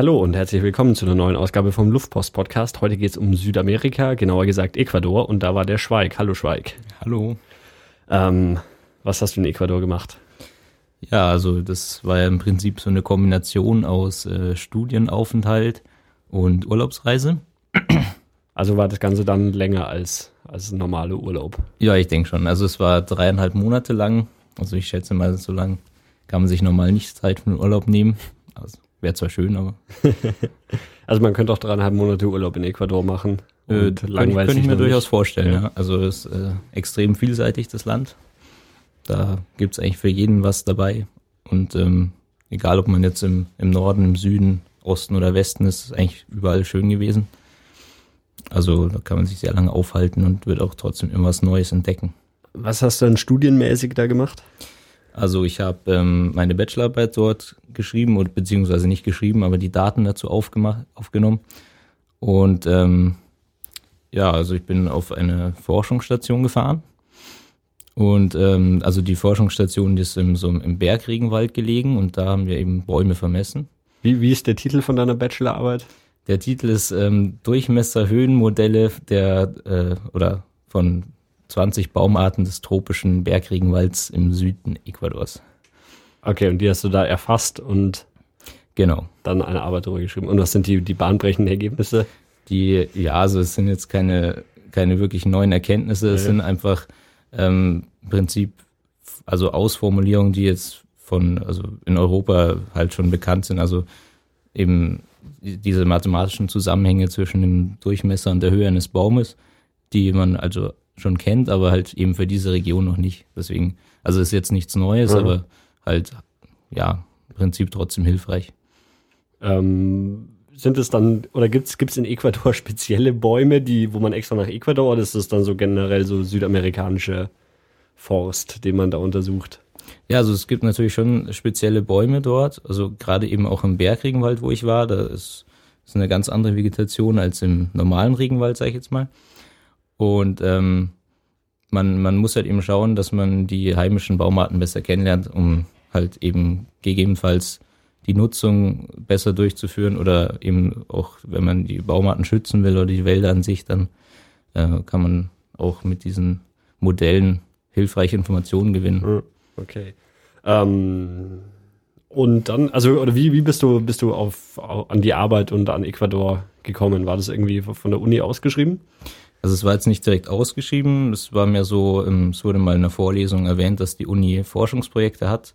Hallo und herzlich willkommen zu einer neuen Ausgabe vom Luftpost Podcast. Heute geht es um Südamerika, genauer gesagt Ecuador und da war der Schweig. Hallo Schweig. Hallo. Ähm, was hast du in Ecuador gemacht? Ja, also das war ja im Prinzip so eine Kombination aus äh, Studienaufenthalt und Urlaubsreise. Also war das Ganze dann länger als, als ein normaler Urlaub? Ja, ich denke schon. Also es war dreieinhalb Monate lang. Also ich schätze mal, so lang kann man sich normal nicht Zeit für den Urlaub nehmen. Also Wäre zwar schön, aber. also man könnte auch dreieinhalb Monate Urlaub in Ecuador machen. Äh, langweilig. Könnte ich mir durchaus vorstellen, ja. ja. Also es ist äh, extrem vielseitig, das Land. Da gibt's eigentlich für jeden was dabei. Und ähm, egal, ob man jetzt im, im Norden, im Süden, Osten oder Westen ist, ist eigentlich überall schön gewesen. Also da kann man sich sehr lange aufhalten und wird auch trotzdem immer was Neues entdecken. Was hast du dann studienmäßig da gemacht? Also ich habe ähm, meine Bachelorarbeit dort geschrieben oder beziehungsweise nicht geschrieben, aber die Daten dazu aufgemacht, aufgenommen. Und ähm, ja, also ich bin auf eine Forschungsstation gefahren. Und ähm, also die Forschungsstation die ist im, so im Bergregenwald gelegen und da haben wir eben Bäume vermessen. Wie, wie ist der Titel von deiner Bachelorarbeit? Der Titel ist ähm, Durchmesser-Höhenmodelle der äh, oder von 20 Baumarten des tropischen Bergregenwalds im Süden Ecuadors. Okay, und die hast du da erfasst und genau. dann eine Arbeit darüber geschrieben. Und was sind die, die bahnbrechenden Ergebnisse? Die, ja, also es sind jetzt keine, keine wirklich neuen Erkenntnisse, ja. es sind einfach ähm, im Prinzip also Ausformulierungen, die jetzt von, also in Europa halt schon bekannt sind. Also eben diese mathematischen Zusammenhänge zwischen dem Durchmesser und der Höhe eines Baumes, die man also schon kennt, aber halt eben für diese Region noch nicht. Deswegen, also ist jetzt nichts Neues, mhm. aber halt, ja, im Prinzip trotzdem hilfreich. Ähm, sind es dann, oder gibt es in Ecuador spezielle Bäume, die, wo man extra nach Ecuador, oder ist es dann so generell so südamerikanische Forst, den man da untersucht? Ja, also es gibt natürlich schon spezielle Bäume dort, also gerade eben auch im Bergregenwald, wo ich war, da ist, ist eine ganz andere Vegetation als im normalen Regenwald, sage ich jetzt mal. Und ähm, man, man muss halt eben schauen, dass man die heimischen Baumarten besser kennenlernt, um halt eben gegebenenfalls die Nutzung besser durchzuführen oder eben auch, wenn man die Baumarten schützen will oder die Wälder an sich, dann äh, kann man auch mit diesen Modellen hilfreiche Informationen gewinnen. Hm, okay. Ähm, und dann, also, oder wie, wie bist du, bist du auf, an die Arbeit und an Ecuador gekommen? War das irgendwie von der Uni ausgeschrieben? Also es war jetzt nicht direkt ausgeschrieben, es war mehr so, ähm, es wurde mal in der Vorlesung erwähnt, dass die Uni Forschungsprojekte hat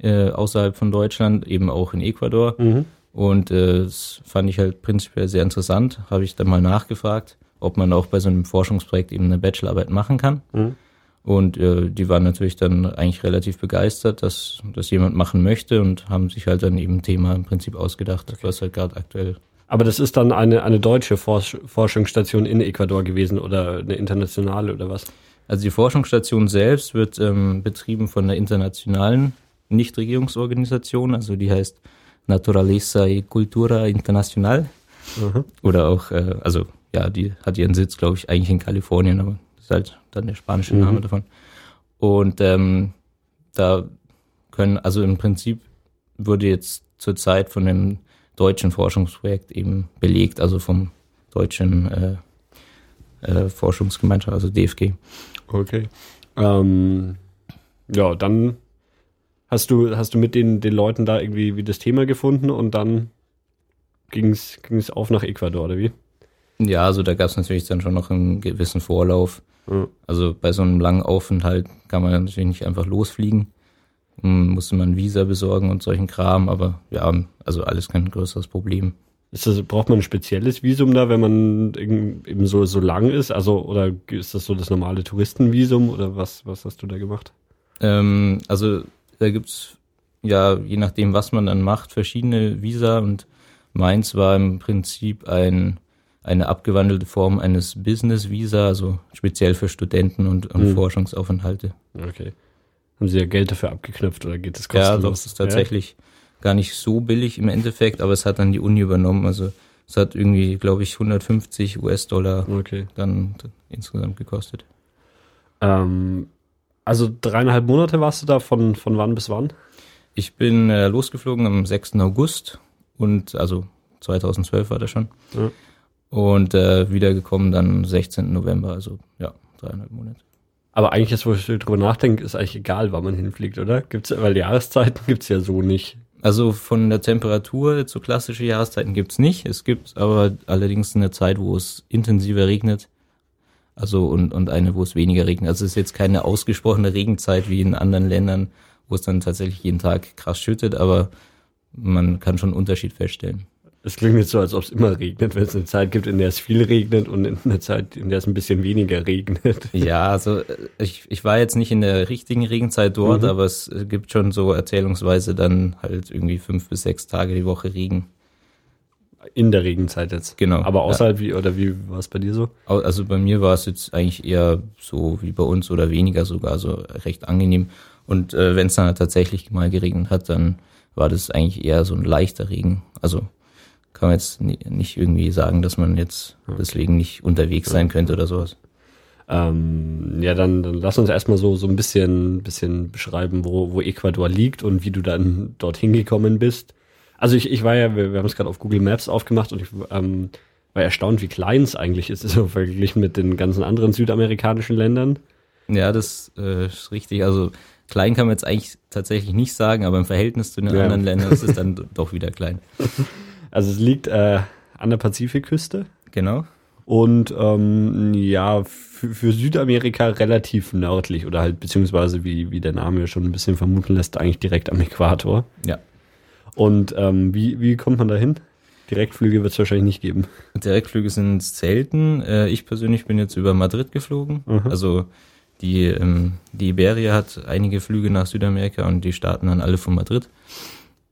äh, außerhalb von Deutschland, eben auch in Ecuador. Mhm. Und äh, das fand ich halt prinzipiell sehr interessant. Habe ich dann mal nachgefragt, ob man auch bei so einem Forschungsprojekt eben eine Bachelorarbeit machen kann. Mhm. Und äh, die waren natürlich dann eigentlich relativ begeistert, dass das jemand machen möchte und haben sich halt dann eben ein Thema im Prinzip ausgedacht, okay. was halt gerade aktuell aber das ist dann eine, eine deutsche Forsch Forschungsstation in Ecuador gewesen oder eine internationale oder was? Also die Forschungsstation selbst wird ähm, betrieben von einer internationalen Nichtregierungsorganisation, also die heißt Naturaleza y Cultura Internacional. Mhm. Oder auch, äh, also ja, die hat ihren Sitz, glaube ich, eigentlich in Kalifornien, aber das ist halt dann der spanische mhm. Name davon. Und ähm, da können, also im Prinzip wurde jetzt zurzeit von dem deutschen Forschungsprojekt eben belegt, also vom deutschen äh, äh, Forschungsgemeinschaft, also DFG. Okay. Ähm, ja, dann hast du, hast du mit den, den Leuten da irgendwie wie das Thema gefunden und dann ging es auf nach Ecuador, oder wie? Ja, also da gab es natürlich dann schon noch einen gewissen Vorlauf. Mhm. Also bei so einem langen Aufenthalt kann man natürlich nicht einfach losfliegen musste man Visa besorgen und solchen Kram, aber ja, also alles kein größeres Problem. Das, braucht man ein spezielles Visum da, wenn man eben so, so lang ist? Also, oder ist das so das normale Touristenvisum oder was, was hast du da gemacht? Ähm, also, da gibt's ja, je nachdem, was man dann macht, verschiedene Visa und meins war im Prinzip ein, eine abgewandelte Form eines Business Visa, also speziell für Studenten und, und hm. Forschungsaufenthalte. Okay. Haben sie ja Geld dafür abgeknüpft oder geht das kostenlos? Ja, doch, es ist tatsächlich ja. gar nicht so billig im Endeffekt, aber es hat dann die Uni übernommen. Also es hat irgendwie, glaube ich, 150 US-Dollar okay. dann insgesamt gekostet. Ähm, also dreieinhalb Monate warst du da von, von wann bis wann? Ich bin äh, losgeflogen am 6. August und also 2012 war das schon. Ja. Und äh, wiedergekommen dann am 16. November, also ja, dreieinhalb Monate. Aber eigentlich ist, wo ich drüber nachdenke, ist eigentlich egal, wann man hinfliegt, oder? Gibt's, weil Jahreszeiten gibt's ja so nicht. Also von der Temperatur zu klassische Jahreszeiten gibt's nicht. Es gibt aber allerdings eine Zeit, wo es intensiver regnet. Also und, und eine, wo es weniger regnet. Also es ist jetzt keine ausgesprochene Regenzeit wie in anderen Ländern, wo es dann tatsächlich jeden Tag krass schüttet, aber man kann schon einen Unterschied feststellen. Es klingt jetzt so, als ob es immer regnet, wenn es eine Zeit gibt, in der es viel regnet und in einer Zeit, in der es ein bisschen weniger regnet. Ja, also äh, ich, ich war jetzt nicht in der richtigen Regenzeit dort, mhm. aber es gibt schon so erzählungsweise dann halt irgendwie fünf bis sechs Tage die Woche Regen. In der Regenzeit jetzt. Genau. Aber außerhalb ja. wie, oder wie war es bei dir so? Also bei mir war es jetzt eigentlich eher so wie bei uns oder weniger sogar, also recht angenehm. Und äh, wenn es dann tatsächlich mal geregnet hat, dann war das eigentlich eher so ein leichter Regen. Also kann man jetzt nicht irgendwie sagen, dass man jetzt deswegen nicht unterwegs sein könnte oder sowas. Ähm, ja, dann, dann lass uns erstmal so, so ein bisschen, bisschen beschreiben, wo, wo Ecuador liegt und wie du dann dorthin gekommen bist. Also ich, ich war ja, wir, wir haben es gerade auf Google Maps aufgemacht und ich ähm, war erstaunt, wie klein es eigentlich ist, so verglichen mit den ganzen anderen südamerikanischen Ländern. Ja, das äh, ist richtig. Also klein kann man jetzt eigentlich tatsächlich nicht sagen, aber im Verhältnis zu den ja. anderen Ländern ist es dann doch wieder klein. Also es liegt äh, an der Pazifikküste. Genau. Und ähm, ja, für, für Südamerika relativ nördlich oder halt beziehungsweise wie, wie der Name schon ein bisschen vermuten lässt, eigentlich direkt am Äquator. Ja. Und ähm, wie, wie kommt man da hin? Direktflüge wird es wahrscheinlich nicht geben. Direktflüge sind selten. Äh, ich persönlich bin jetzt über Madrid geflogen. Mhm. Also die, ähm, die Iberia hat einige Flüge nach Südamerika und die starten dann alle von Madrid.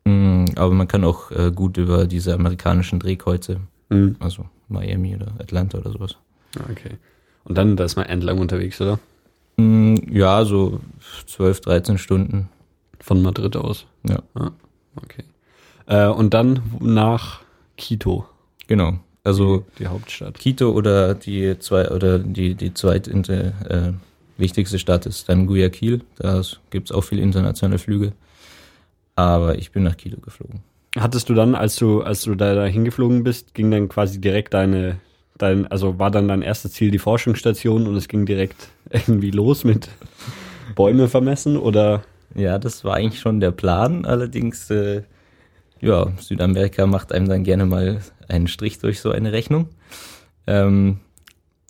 Mm, aber man kann auch äh, gut über diese amerikanischen Drehkreuze, mhm. also Miami oder Atlanta oder sowas. Ah, okay. Und dann, da ist man entlang unterwegs, oder? Mm, ja, so 12, 13 Stunden. Von Madrid aus? Ja. Ah, okay. Äh, und dann nach Quito. Genau. Also die, die, Hauptstadt. Quito oder die zwei oder die die zweite äh, wichtigste Stadt ist dann Guayaquil. Da gibt es auch viele internationale Flüge. Aber ich bin nach Kilo geflogen. Hattest du dann, als du, als du da, da hingeflogen bist, ging dann quasi direkt deine, dein, also war dann dein erstes Ziel die Forschungsstation und es ging direkt irgendwie los mit Bäume vermessen oder? Ja, das war eigentlich schon der Plan. Allerdings, äh, ja, Südamerika macht einem dann gerne mal einen Strich durch so eine Rechnung. Ähm,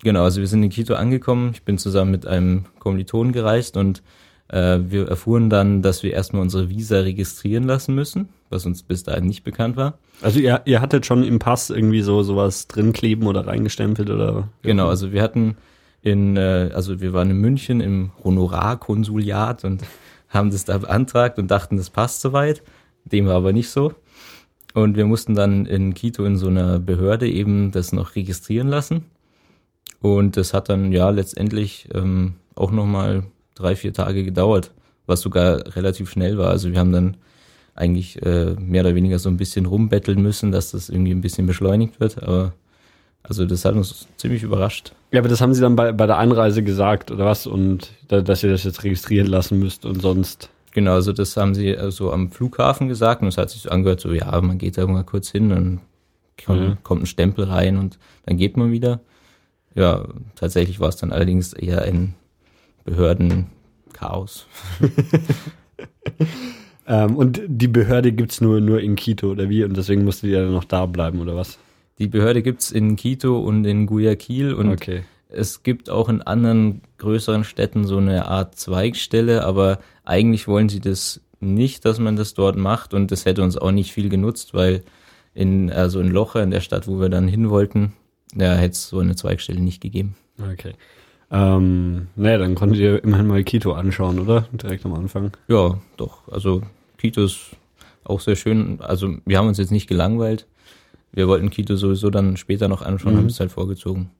genau, also wir sind in Quito angekommen. Ich bin zusammen mit einem Kommilitonen gereist und äh, wir erfuhren dann, dass wir erstmal unsere Visa registrieren lassen müssen, was uns bis dahin nicht bekannt war. Also ihr, ihr hattet schon im Pass irgendwie so sowas drin kleben oder reingestempelt oder? Genau, also wir hatten in, äh, also wir waren in München im Honorarkonsuliat und haben das da beantragt und dachten, das passt soweit. Dem war aber nicht so. Und wir mussten dann in Quito in so einer Behörde eben das noch registrieren lassen. Und das hat dann ja letztendlich ähm, auch nochmal drei, vier Tage gedauert, was sogar relativ schnell war. Also wir haben dann eigentlich äh, mehr oder weniger so ein bisschen rumbetteln müssen, dass das irgendwie ein bisschen beschleunigt wird. Aber also das hat uns ziemlich überrascht. Ja, aber das haben sie dann bei, bei der Einreise gesagt, oder was? Und da, dass ihr das jetzt registrieren lassen müsst und sonst. Genau, also das haben sie also am Flughafen gesagt und es hat sich so angehört, so ja, man geht da mal kurz hin, dann kommt, mhm. kommt ein Stempel rein und dann geht man wieder. Ja, tatsächlich war es dann allerdings eher ein Behördenchaos. ähm, und die Behörde gibt es nur, nur in Quito oder wie? Und deswegen musstet ihr dann noch da bleiben oder was? Die Behörde gibt es in Quito und in Guayaquil und okay. es gibt auch in anderen größeren Städten so eine Art Zweigstelle, aber eigentlich wollen sie das nicht, dass man das dort macht und das hätte uns auch nicht viel genutzt, weil in also in Locher, in der Stadt, wo wir dann hin wollten, da hätte es so eine Zweigstelle nicht gegeben. Okay. Ähm, naja, dann konntet ihr immerhin mal Quito anschauen, oder? Direkt am Anfang. Ja, doch. Also Quito ist auch sehr schön. Also wir haben uns jetzt nicht gelangweilt. Wir wollten Quito sowieso dann später noch anschauen, mhm. haben es halt vorgezogen.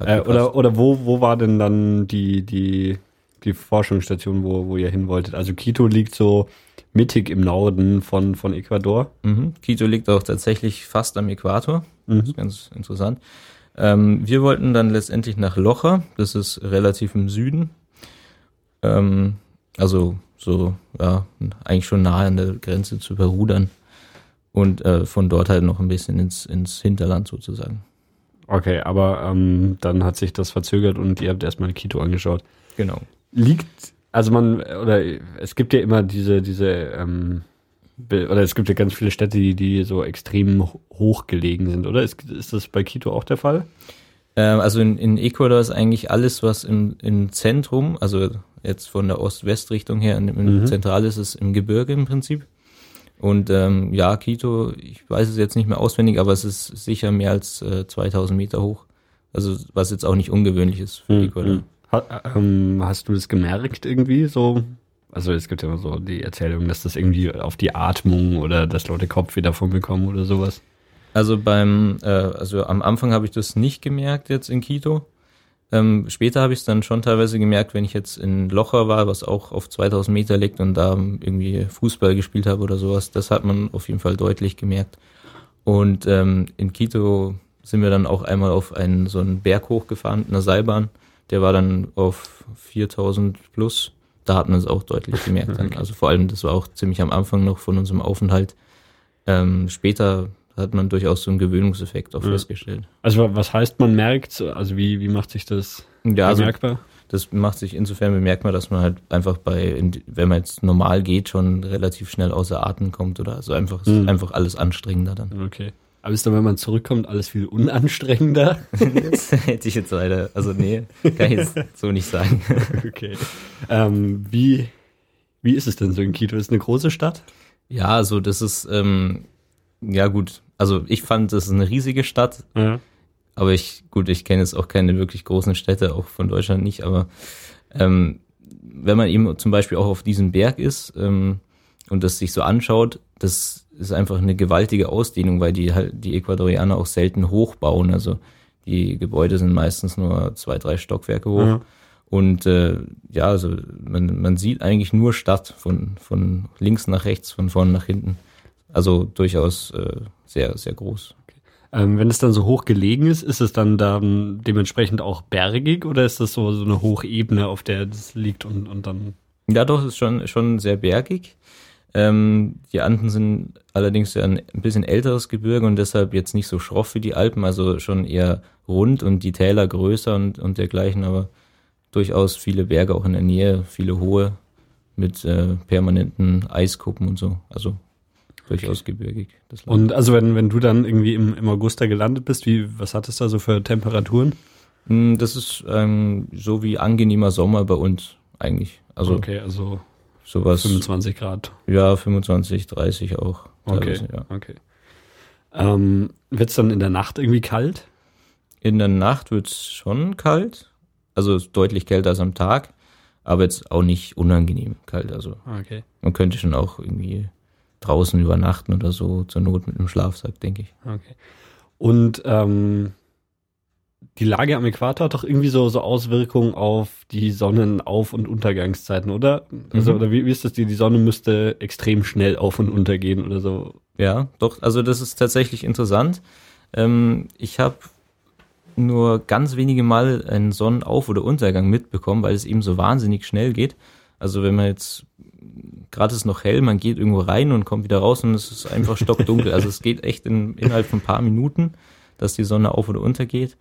Äh, oder oder wo, wo war denn dann die, die, die Forschungsstation, wo, wo ihr hin wolltet? Also Quito liegt so mittig im Norden von, von Ecuador. Mhm. Quito liegt auch tatsächlich fast am Äquator. Mhm. Das ist ganz interessant. Ähm, wir wollten dann letztendlich nach Locher, das ist relativ im Süden. Ähm, also so, ja, eigentlich schon nahe an der Grenze zu Peru dann. und äh, von dort halt noch ein bisschen ins, ins Hinterland sozusagen. Okay, aber ähm, dann hat sich das verzögert und ihr habt erstmal Quito angeschaut. Genau. Liegt, also man, oder es gibt ja immer diese, diese, ähm, oder es gibt ja ganz viele Städte, die, die so extrem hoch gelegen sind, oder? Ist, ist das bei Quito auch der Fall? Ähm, also in, in Ecuador ist eigentlich alles, was im, im Zentrum, also jetzt von der Ost-West-Richtung her, im mhm. Zentral ist es im Gebirge im Prinzip. Und ähm, ja, Quito, ich weiß es jetzt nicht mehr auswendig, aber es ist sicher mehr als äh, 2000 Meter hoch. Also was jetzt auch nicht ungewöhnlich ist für mhm. Ecuador. Ha, ähm, hast du das gemerkt irgendwie so? Also es gibt ja immer so die Erzählung, dass das irgendwie auf die Atmung oder dass Leute Kopf wieder von bekommen oder sowas. Also beim, äh, also am Anfang habe ich das nicht gemerkt jetzt in Quito. Ähm, später habe ich es dann schon teilweise gemerkt, wenn ich jetzt in Locher war, was auch auf 2000 Meter liegt und da irgendwie Fußball gespielt habe oder sowas. Das hat man auf jeden Fall deutlich gemerkt. Und ähm, in Quito sind wir dann auch einmal auf einen so einen Berg hochgefahren, einer Seilbahn. Der war dann auf 4000 plus. Da hat man es auch deutlich gemerkt. Dann. Also vor allem, das war auch ziemlich am Anfang noch von unserem Aufenthalt. Ähm, später hat man durchaus so einen Gewöhnungseffekt auch ja. festgestellt. Also was heißt, man merkt, also wie, wie macht sich das ja, also bemerkbar? Also das macht sich insofern bemerkbar, dass man halt einfach bei, wenn man jetzt normal geht, schon relativ schnell außer Atem kommt oder so einfach, mhm. einfach alles anstrengender dann. Okay. Aber ist dann, wenn man zurückkommt, alles viel unanstrengender? das hätte ich jetzt leider, also nee, kann ich jetzt so nicht sagen. okay. Ähm, wie, wie ist es denn so in Quito? Ist es eine große Stadt? Ja, also das ist, ähm, ja gut, also ich fand, das ist eine riesige Stadt. Ja. Aber ich, gut, ich kenne jetzt auch keine wirklich großen Städte, auch von Deutschland nicht, aber ähm, wenn man eben zum Beispiel auch auf diesem Berg ist ähm, und das sich so anschaut, das ist einfach eine gewaltige Ausdehnung, weil die halt die Ecuadorianer auch selten hochbauen. Also die Gebäude sind meistens nur zwei, drei Stockwerke hoch. Ja. Und äh, ja, also man, man sieht eigentlich nur Stadt von, von links nach rechts, von vorne nach hinten. Also durchaus äh, sehr, sehr groß. Okay. Ähm, wenn es dann so hoch gelegen ist, ist es dann da dementsprechend auch bergig oder ist das so, so eine Hochebene, auf der das liegt und, und dann? Ja, doch, es ist schon, schon sehr bergig. Ähm, die Anden sind allerdings ja ein, ein bisschen älteres Gebirge und deshalb jetzt nicht so schroff wie die Alpen, also schon eher rund und die Täler größer und, und dergleichen, aber durchaus viele Berge auch in der Nähe, viele hohe mit äh, permanenten Eiskuppen und so. Also durchaus gebirgig. Und also wenn, wenn du dann irgendwie im, im August da gelandet bist, wie, was hattest du da so für Temperaturen? Hm, das ist ähm, so wie angenehmer Sommer bei uns eigentlich. Also okay, also sowas. 25 Grad. Ja, 25, 30 auch. Okay, ja. okay. Ähm, wird es dann in der Nacht irgendwie kalt? In der Nacht wird es schon kalt. Also deutlich kälter als am Tag, aber jetzt auch nicht unangenehm kalt. Also okay. man könnte schon auch irgendwie draußen übernachten oder so, zur Not mit einem Schlafsack, denke ich. Okay. Und ähm, die Lage am Äquator hat doch irgendwie so, so Auswirkungen auf die Sonnenauf- und Untergangszeiten, oder? Also, mhm. oder wie, wie ist das? Die, die Sonne müsste extrem schnell auf und untergehen oder so. Ja, doch, also das ist tatsächlich interessant. Ähm, ich habe nur ganz wenige Mal einen Sonnenauf- oder Untergang mitbekommen, weil es eben so wahnsinnig schnell geht. Also wenn man jetzt gerade ist noch hell, man geht irgendwo rein und kommt wieder raus und es ist einfach stockdunkel. also es geht echt in, innerhalb von ein paar Minuten, dass die Sonne auf oder untergeht.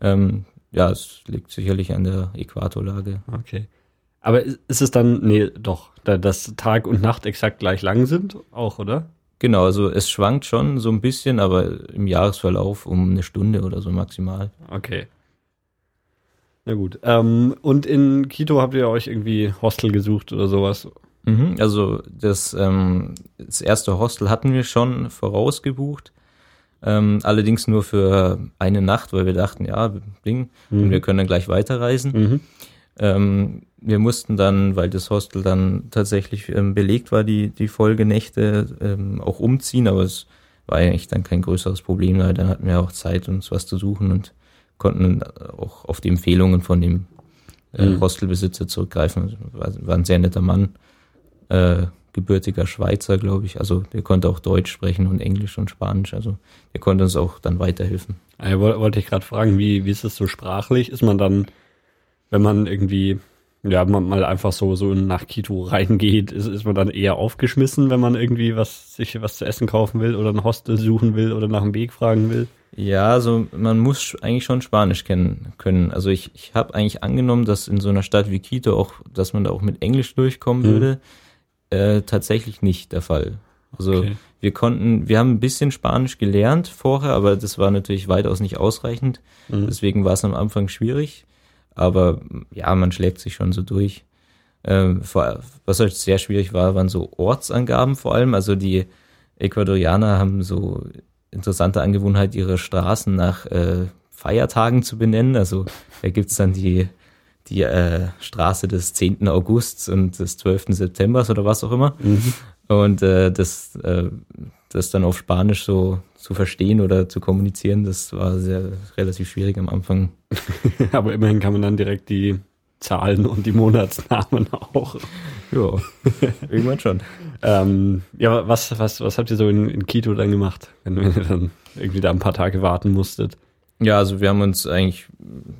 Ähm, ja, es liegt sicherlich an der Äquatorlage. Okay. Aber ist es dann, nee, doch, da, dass Tag und Nacht exakt gleich lang sind, auch, oder? Genau, also es schwankt schon so ein bisschen, aber im Jahresverlauf um eine Stunde oder so maximal. Okay. Na gut. Ähm, und in Quito habt ihr euch irgendwie Hostel gesucht oder sowas? Mhm, also das, ähm, das erste Hostel hatten wir schon vorausgebucht. Ähm, allerdings nur für eine Nacht, weil wir dachten, ja, Ding, mhm. und wir können dann gleich weiterreisen. Mhm. Ähm, wir mussten dann, weil das Hostel dann tatsächlich ähm, belegt war, die, die Folgenächte ähm, auch umziehen, aber es war eigentlich dann kein größeres Problem, weil dann hatten wir auch Zeit, uns was zu suchen und konnten auch auf die Empfehlungen von dem äh, mhm. Hostelbesitzer zurückgreifen. War, war ein sehr netter Mann äh, gebürtiger Schweizer, glaube ich. Also der konnte auch Deutsch sprechen und Englisch und Spanisch. Also der konnte uns auch dann weiterhelfen. Ja, wollte ich gerade fragen, wie, wie ist das so sprachlich? Ist man dann, wenn man irgendwie ja, man mal einfach so, so nach Quito reingeht, ist, ist man dann eher aufgeschmissen, wenn man irgendwie was, sich was zu essen kaufen will oder ein Hostel suchen will oder nach dem Weg fragen will? Ja, also man muss eigentlich schon Spanisch kennen können. Also ich, ich habe eigentlich angenommen, dass in so einer Stadt wie Quito auch, dass man da auch mit Englisch durchkommen mhm. würde. Äh, tatsächlich nicht der Fall. Also okay. wir konnten, wir haben ein bisschen Spanisch gelernt vorher, aber das war natürlich weitaus nicht ausreichend. Mhm. Deswegen war es am Anfang schwierig. Aber ja, man schlägt sich schon so durch. Ähm, vor, was halt sehr schwierig war, waren so Ortsangaben vor allem. Also die Ecuadorianer haben so interessante Angewohnheit, ihre Straßen nach äh, Feiertagen zu benennen. Also da gibt's dann die, die äh, Straße des 10. Augusts und des 12. Septembers oder was auch immer. Mhm. Und äh, das, äh, das dann auf Spanisch so zu verstehen oder zu kommunizieren, das war sehr relativ schwierig am Anfang. Aber immerhin kann man dann direkt die Zahlen und die Monatsnamen auch. Ja, irgendwann schon. ähm, ja, was, was, was habt ihr so in, in Quito dann gemacht, wenn, wenn ihr dann irgendwie da ein paar Tage warten musstet? Ja, also wir haben uns eigentlich,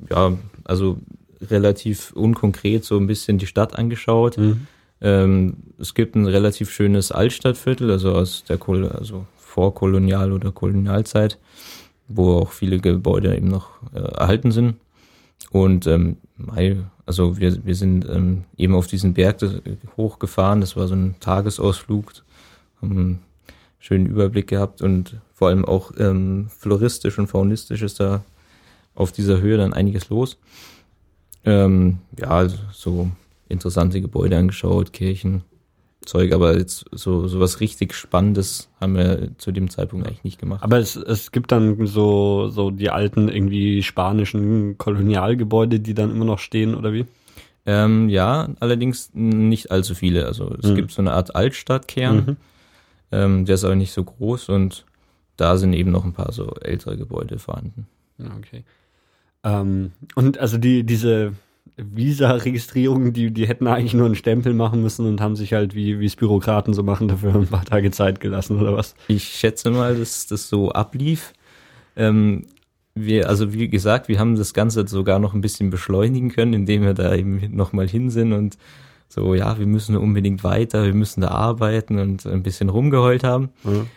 ja, also relativ unkonkret so ein bisschen die Stadt angeschaut. Mhm. Ähm, es gibt ein relativ schönes Altstadtviertel, also aus der Kohl, also Vorkolonial- oder Kolonialzeit, wo auch viele Gebäude eben noch äh, erhalten sind. Und ähm, also wir, wir sind ähm, eben auf diesen Berg hochgefahren, das war so ein Tagesausflug, haben einen schönen Überblick gehabt und vor allem auch ähm, floristisch und faunistisch ist da auf dieser Höhe dann einiges los. Ähm, ja, also so interessante Gebäude angeschaut, Kirchen, Zeug, aber jetzt so, so was richtig Spannendes haben wir zu dem Zeitpunkt eigentlich nicht gemacht. Aber es, es gibt dann so, so die alten irgendwie spanischen Kolonialgebäude, die dann immer noch stehen, oder wie? Ähm, ja, allerdings nicht allzu viele. Also es mhm. gibt so eine Art Altstadtkern, mhm. ähm, der ist aber nicht so groß und da sind eben noch ein paar so ältere Gebäude vorhanden. Okay. Ähm, und also die, diese Visa-Registrierung, die, die hätten eigentlich nur einen Stempel machen müssen und haben sich halt, wie wie es Bürokraten so machen, dafür ein paar Tage Zeit gelassen oder was? Ich schätze mal, dass das so ablief. Ähm, wir, also wie gesagt, wir haben das Ganze sogar noch ein bisschen beschleunigen können, indem wir da eben nochmal hin sind und so, ja, wir müssen unbedingt weiter, wir müssen da arbeiten und ein bisschen rumgeheult haben. Mhm.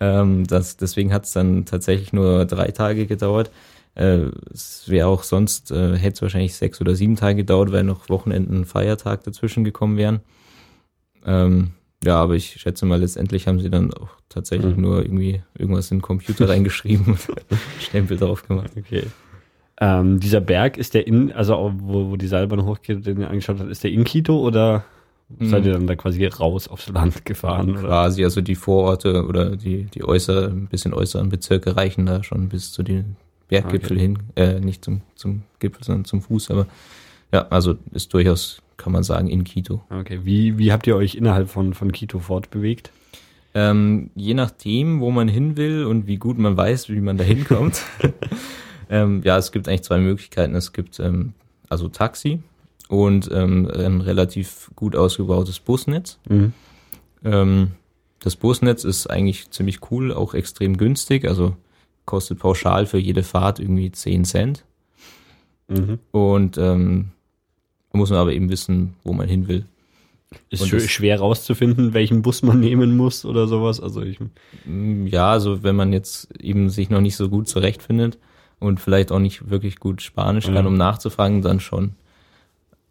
Ähm, das, deswegen hat es dann tatsächlich nur drei Tage gedauert. Äh, es wäre auch sonst, äh, hätte es wahrscheinlich sechs oder sieben Tage gedauert, weil noch Wochenenden Feiertag dazwischen gekommen wären. Ähm, ja, aber ich schätze mal, letztendlich haben sie dann auch tatsächlich mhm. nur irgendwie irgendwas in den Computer reingeschrieben und Stempel drauf gemacht. Okay. Ähm, dieser Berg, ist der in, also wo, wo die Seilbahn hochgeht, den ihr angeschaut habt, ist der in Quito oder mhm. seid ihr dann da quasi raus aufs Land gefahren? Oder? Quasi, also die Vororte oder die, die äußer, ein bisschen äußeren Bezirke reichen da schon bis zu den Berggipfel okay. hin, äh, nicht zum, zum Gipfel, sondern zum Fuß, aber ja, also ist durchaus, kann man sagen, in Quito. Okay, wie, wie habt ihr euch innerhalb von, von Quito fortbewegt? Ähm, je nachdem, wo man hin will und wie gut man weiß, wie man da hinkommt. ähm, ja, es gibt eigentlich zwei Möglichkeiten. Es gibt ähm, also Taxi und ähm, ein relativ gut ausgebautes Busnetz. Mhm. Ähm, das Busnetz ist eigentlich ziemlich cool, auch extrem günstig. Also kostet pauschal für jede Fahrt irgendwie 10 Cent. Mhm. Und ähm, muss man aber eben wissen, wo man hin will. Ist das, schwer rauszufinden, welchen Bus man nehmen muss oder sowas. Also ich mm, ja, also wenn man jetzt eben sich noch nicht so gut zurechtfindet und vielleicht auch nicht wirklich gut Spanisch ja. kann, um nachzufragen, dann schon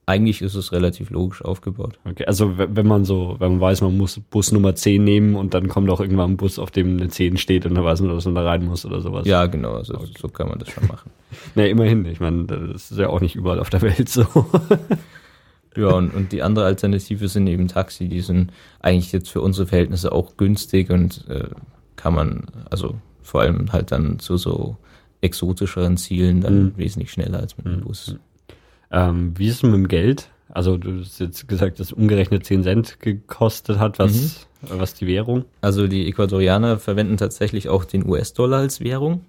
eigentlich ist es relativ logisch aufgebaut. Okay, also wenn man so, wenn man weiß, man muss Bus Nummer 10 nehmen und dann kommt auch irgendwann ein Bus, auf dem eine 10 steht und dann weiß man, dass man da rein muss oder sowas. Ja, genau, also okay. so kann man das schon machen. Na, immerhin, ich meine, das ist ja auch nicht überall auf der Welt so. ja, und, und die andere Alternative sind eben Taxi, die sind eigentlich jetzt für unsere Verhältnisse auch günstig und äh, kann man, also vor allem halt dann zu so exotischeren Zielen dann mhm. wesentlich schneller als mit dem mhm. Bus. Ähm, wie ist es mit dem Geld? Also du hast jetzt gesagt, dass umgerechnet 10 Cent gekostet hat, was, mhm. was die Währung? Also die Ecuadorianer verwenden tatsächlich auch den US-Dollar als Währung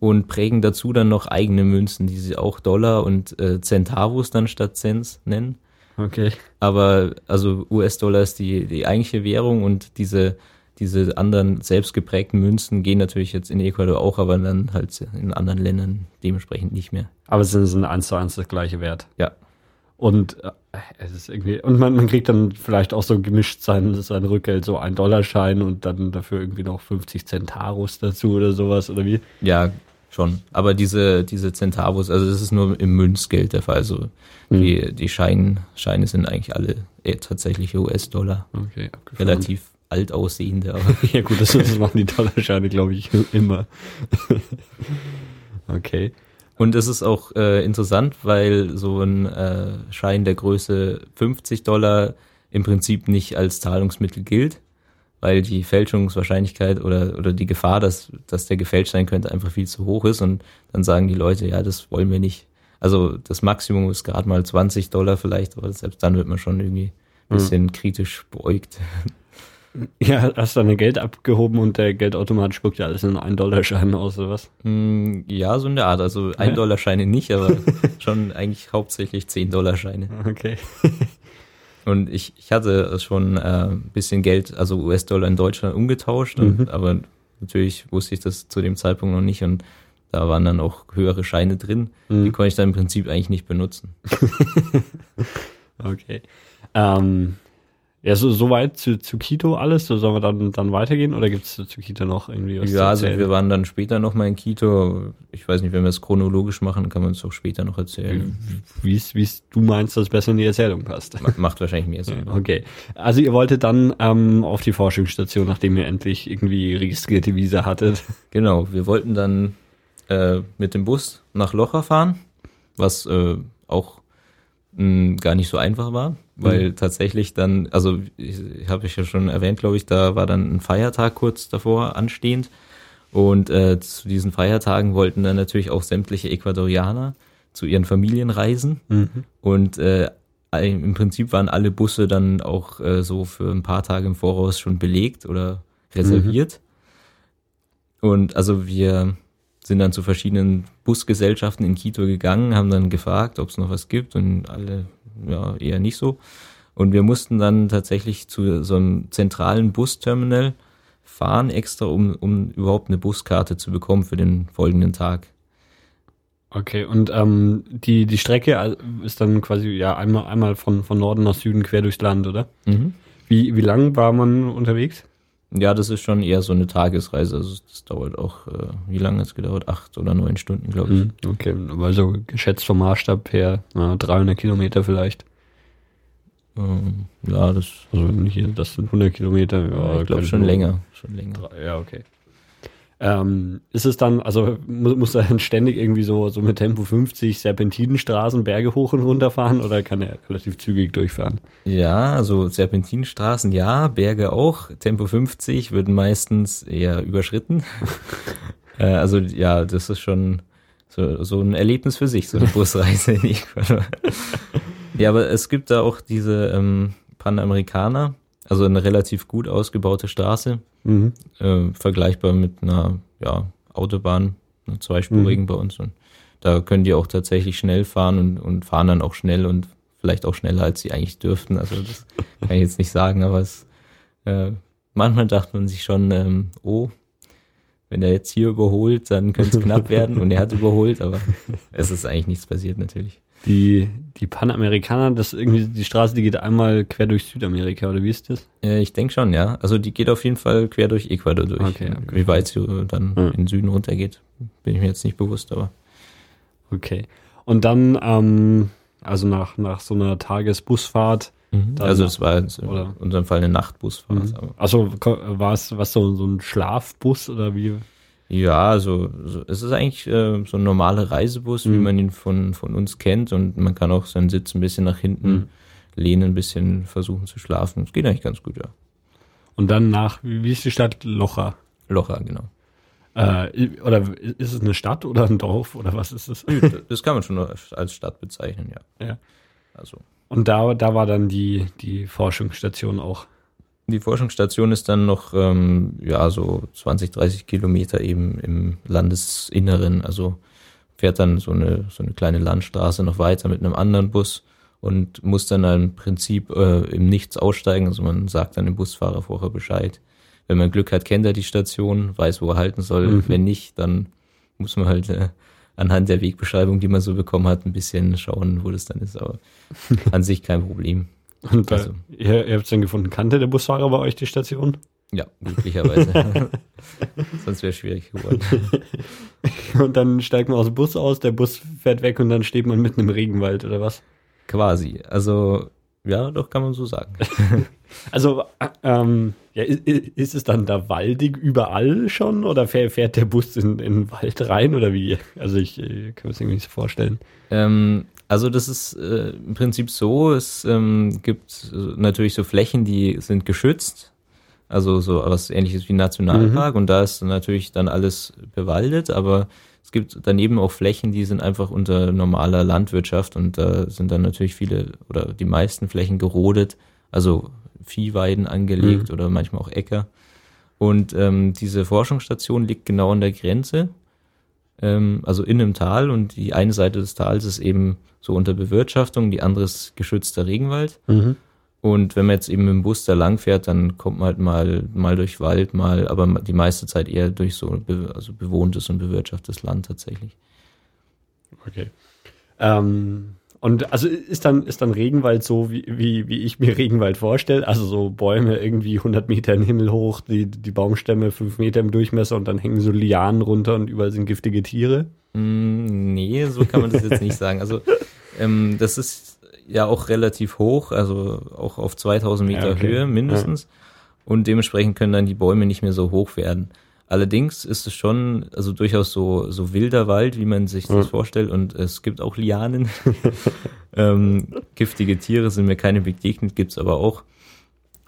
und prägen dazu dann noch eigene Münzen, die sie auch Dollar und äh, Centavos dann statt Cents nennen. Okay. Aber also US-Dollar ist die, die eigentliche Währung und diese diese anderen selbstgeprägten Münzen gehen natürlich jetzt in Ecuador auch, aber dann halt in anderen Ländern dementsprechend nicht mehr. Aber es sind eins zu eins das gleiche Wert. Ja. Und Es ist irgendwie, und man, man kriegt dann vielleicht auch so gemischt sein, sein Rückgeld, so ein Dollarschein und dann dafür irgendwie noch 50 Centavos dazu oder sowas, oder wie? Ja, schon. Aber diese, diese Centavos, also das ist nur im Münzgeld der Fall. Also Hm. die, die Schein, Scheine sind eigentlich alle eh, tatsächliche US-Dollar. Okay, abgefahren. Relativ alt aussehende, aber Ja gut, das, das machen die Dollarscheine, glaube ich, immer. okay. Und es ist auch äh, interessant, weil so ein äh, Schein der Größe 50 Dollar im Prinzip nicht als Zahlungsmittel gilt, weil die Fälschungswahrscheinlichkeit oder, oder die Gefahr, dass, dass der gefälscht sein könnte, einfach viel zu hoch ist. Und dann sagen die Leute, ja, das wollen wir nicht. Also das Maximum ist gerade mal 20 Dollar vielleicht, aber selbst dann wird man schon irgendwie ein bisschen kritisch beäugt. Ja, hast dann Geld abgehoben und der Geldautomat spuckt ja alles in einen Dollarschein aus, oder was? Mm, Ja, so in der Art. Also ein Dollar Scheine nicht, aber schon eigentlich hauptsächlich 10 Dollar Scheine. Okay. Und ich, ich hatte schon äh, ein bisschen Geld, also US-Dollar in Deutschland umgetauscht, und, aber natürlich wusste ich das zu dem Zeitpunkt noch nicht und da waren dann auch höhere Scheine drin. Die konnte ich dann im Prinzip eigentlich nicht benutzen. Okay. Ähm, ja, so, so weit zu, zu Quito alles, so sollen wir dann, dann weitergehen oder gibt es zu Quito noch irgendwie was Ja, also wir waren dann später nochmal in Quito. Ich weiß nicht, wenn wir es chronologisch machen, kann man es auch später noch erzählen. wie es du meinst, dass es besser in die Erzählung passt. Ma- Macht wahrscheinlich mehr Sinn. Okay. Also ihr wolltet dann ähm, auf die Forschungsstation, nachdem ihr endlich irgendwie registrierte Visa hattet. Genau, wir wollten dann äh, mit dem Bus nach Locha fahren, was äh, auch mh, gar nicht so einfach war, weil tatsächlich dann, also ich, habe ich ja schon erwähnt, glaube ich, da war dann ein Feiertag kurz davor anstehend. Und äh, zu diesen Feiertagen wollten dann natürlich auch sämtliche Ecuadorianer zu ihren Familien reisen. Und äh, im Prinzip waren alle Busse dann auch äh, so für ein paar Tage im Voraus schon belegt oder reserviert. Und also wir sind dann zu verschiedenen Busgesellschaften in Quito gegangen, haben dann gefragt, ob es noch was gibt und alle ja eher nicht so. Und wir mussten dann tatsächlich zu so einem zentralen Busterminal fahren, extra um, um überhaupt eine Buskarte zu bekommen für den folgenden Tag. Okay, und ähm, die, die Strecke ist dann quasi ja einmal, einmal von, von Norden nach Süden quer durchs Land, oder? Wie, wie lang war man unterwegs? Ja, das ist schon eher so eine Tagesreise. Also das dauert auch, äh, wie lange hat es gedauert? Acht oder neun Stunden, glaube ich. Okay, aber so geschätzt vom Maßstab her na, 300 Kilometer vielleicht. Ähm, ja, das, Also nicht, das sind 100 Kilometer. Ja, ich glaube schon länger. Schon länger. Ja, okay. Ähm, ist es dann, also muss, muss er dann ständig irgendwie so, so mit Tempo 50 Serpentinenstraßen Berge hoch und runter fahren oder kann er relativ zügig durchfahren? Ja, also Serpentinstraßen ja, Berge auch. Tempo 50 wird meistens eher überschritten. äh, also ja, das ist schon so, so ein Erlebnis für sich, so eine Busreise ja, aber es gibt da auch diese ähm, Panamerikaner, also eine relativ gut ausgebaute Straße, Mhm. äh, vergleichbar mit einer ja, Autobahn, einer zweispurigen bei uns. Und da können die auch tatsächlich schnell fahren und, und fahren dann auch schnell und vielleicht auch schneller, als sie eigentlich dürften. Also das kann ich jetzt nicht sagen, aber es äh, manchmal dachte man sich schon, ähm, oh, wenn er jetzt hier überholt, dann könnte es knapp werden und er hat überholt, aber es ist eigentlich nichts passiert natürlich. Die, die Panamerikaner, das ist irgendwie, die Straße, die geht einmal quer durch Südamerika, oder wie ist das? Äh, ich denke schon, ja. Also die geht auf jeden Fall quer durch Ecuador durch. Okay, okay. Wie weit sie dann Ja. in den Süden runtergeht, bin ich mir jetzt nicht bewusst, aber Okay. Und dann, ähm, also nach, nach so einer Tagesbusfahrt, Dann- also es war jetzt in oder- unserem Fall eine Nachtbusfahrt. Aber also war es was so, so ein Schlafbus oder wie? Ja, also so, es ist eigentlich äh, so ein normaler Reisebus, wie Mhm. man ihn von, von uns kennt und man kann auch seinen Sitz ein bisschen nach hinten Mhm. lehnen, ein bisschen versuchen zu schlafen. Es geht eigentlich ganz gut, ja. Und dann nach, wie wie ist die Stadt? Locha. Locher, genau. Äh, oder ist es eine Stadt oder ein Dorf oder was ist es? Das kann man schon als Stadt bezeichnen, ja. Ja. Also Und da, da war dann die, die Forschungsstation auch. Die Forschungsstation ist dann noch, ähm, ja, so 20, 30 Kilometer eben im Landesinneren. Also fährt dann so eine, so eine kleine Landstraße noch weiter mit einem anderen Bus und muss dann im Prinzip äh, im Nichts aussteigen. Also man sagt dann dem Busfahrer vorher Bescheid. Wenn man Glück hat, kennt er die Station, weiß, wo er halten soll. Mhm. Wenn nicht, dann muss man halt äh, anhand der Wegbeschreibung, die man so bekommen hat, ein bisschen schauen, wo das dann ist. Aber an sich kein Problem. Und also, ihr, ihr habt es dann gefunden, kannte der Busfahrer bei euch die Station? Ja, glücklicherweise. Sonst wäre es schwierig geworden. und dann steigt man aus dem Bus aus, der Bus fährt weg und dann steht man mitten im Regenwald oder was? Quasi. Also, ja, doch kann man so sagen. also, ähm, ja, ist, es dann da waldig überall schon oder fährt der Bus in, in den Wald rein oder wie? Also, ich äh, kann mir das irgendwie nicht so vorstellen. Ähm, also das ist äh, im Prinzip so, es ähm, gibt natürlich so Flächen, die sind geschützt, also so was ähnliches wie Nationalpark mhm. und da ist natürlich dann alles bewaldet, aber es gibt daneben auch Flächen, die sind einfach unter normaler Landwirtschaft und da sind dann natürlich viele oder die meisten Flächen gerodet, also Viehweiden angelegt mhm. oder manchmal auch Äcker. Und ähm, diese Forschungsstation liegt genau an der Grenze, ähm, also in einem Tal und die eine Seite des Tals ist eben so unter Bewirtschaftung, die andere ist geschützter Regenwald. Mhm. Und wenn man jetzt eben mit dem Bus da lang fährt, dann kommt man halt mal, mal durch Wald, mal, aber die meiste Zeit eher durch so also bewohntes und bewirtschaftetes Land tatsächlich. Okay. Ähm, und also ist dann, ist dann Regenwald so, wie, wie, wie ich mir Regenwald vorstelle? Also so Bäume irgendwie 100 Meter in den Himmel hoch, die, die Baumstämme 5 Meter im Durchmesser und dann hängen so Lianen runter und überall sind giftige Tiere? Mm, nee, so kann man das jetzt nicht sagen. Also ähm, das ist ja auch relativ hoch, also auch auf 2000 Meter ja, okay. Höhe mindestens. Ja. Und dementsprechend können dann die Bäume nicht mehr so hoch werden. Allerdings ist es schon, also durchaus so, so wilder Wald, wie man sich das vorstellt. Und es gibt auch Lianen. ähm, giftige Tiere sind mir keine begegnet, gibt's aber auch.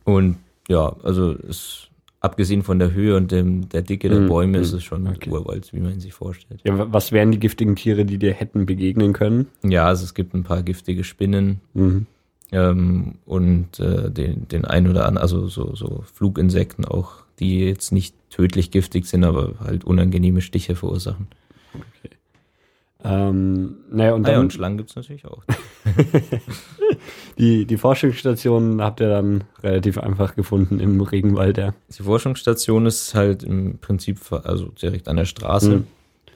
Und ja, also es abgesehen von der Höhe und dem, der Dicke der mm, Bäume ist es schon okay. Urwald, wie man sich vorstellt. Ja, was wären die giftigen Tiere, die dir hätten begegnen können? Ja, also es gibt ein paar giftige Spinnen mhm. ähm, und äh, den, den ein oder anderen, also so, so Fluginsekten auch, die jetzt nicht tödlich giftig sind, aber halt unangenehme Stiche verursachen. Okay. Ähm, naja, und, ah, ja, und Schlangen gibt's natürlich auch. die, die Forschungsstation habt ihr dann relativ einfach gefunden im Regenwald, ja. Die Forschungsstation ist halt im Prinzip also direkt an der Straße. Mhm.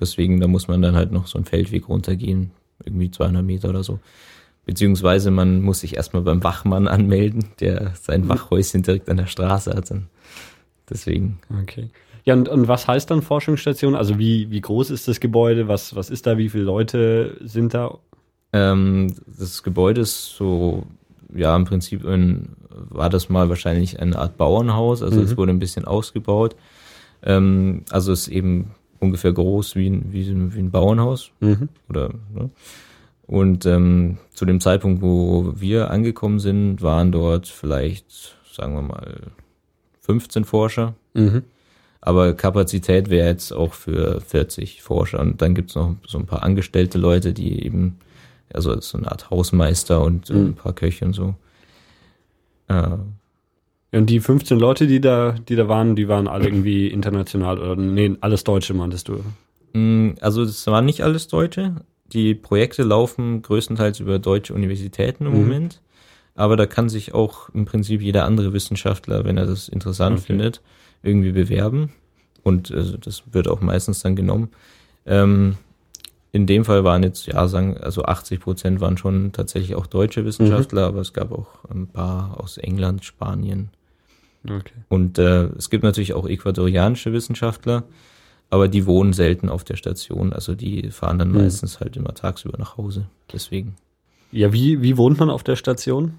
Deswegen, da muss man dann halt noch so einen Feldweg runtergehen, irgendwie 200 Meter oder so. Beziehungsweise man muss sich erstmal beim Wachmann anmelden, der sein mhm. Wachhäuschen direkt an der Straße hat. Deswegen. Okay. Ja, und, und was heißt dann Forschungsstation? Also wie, wie groß ist das Gebäude? Was, was ist da? Wie viele Leute sind da? Ähm, das Gebäude ist so, ja, im Prinzip ein, war das mal wahrscheinlich eine Art Bauernhaus. Also mhm. es wurde ein bisschen ausgebaut. Ähm, also es ist eben ungefähr groß wie ein, wie, wie ein Bauernhaus. Mhm. Oder, ne? Und ähm, zu dem Zeitpunkt, wo wir angekommen sind, waren dort vielleicht, sagen wir mal, 15 Forscher. Mhm. Aber Kapazität wäre jetzt auch für 40 Forscher. Und dann gibt's noch so ein paar angestellte Leute, die eben, also so eine Art Hausmeister und mhm. ein paar Köche und so. Äh, und die 15 Leute, die da, die da waren, die waren alle irgendwie international oder nee, alles Deutsche, meintest du? Mm, also das waren nicht alles Deutsche. Die Projekte laufen größtenteils über deutsche Universitäten im mhm. Moment. Aber da kann sich auch im Prinzip jeder andere Wissenschaftler, wenn er das interessant okay. findet, irgendwie bewerben. Und also das wird auch meistens dann genommen. Ähm, in dem Fall waren jetzt, ja, sagen, also 80 Prozent waren schon tatsächlich auch deutsche Wissenschaftler, mhm. aber es gab auch ein paar aus England, Spanien. Okay. Und äh, es gibt natürlich auch ecuadorianische Wissenschaftler, aber die wohnen selten auf der Station. Also die fahren dann mhm. meistens halt immer tagsüber nach Hause. Deswegen. Ja, wie, wie wohnt man auf der Station?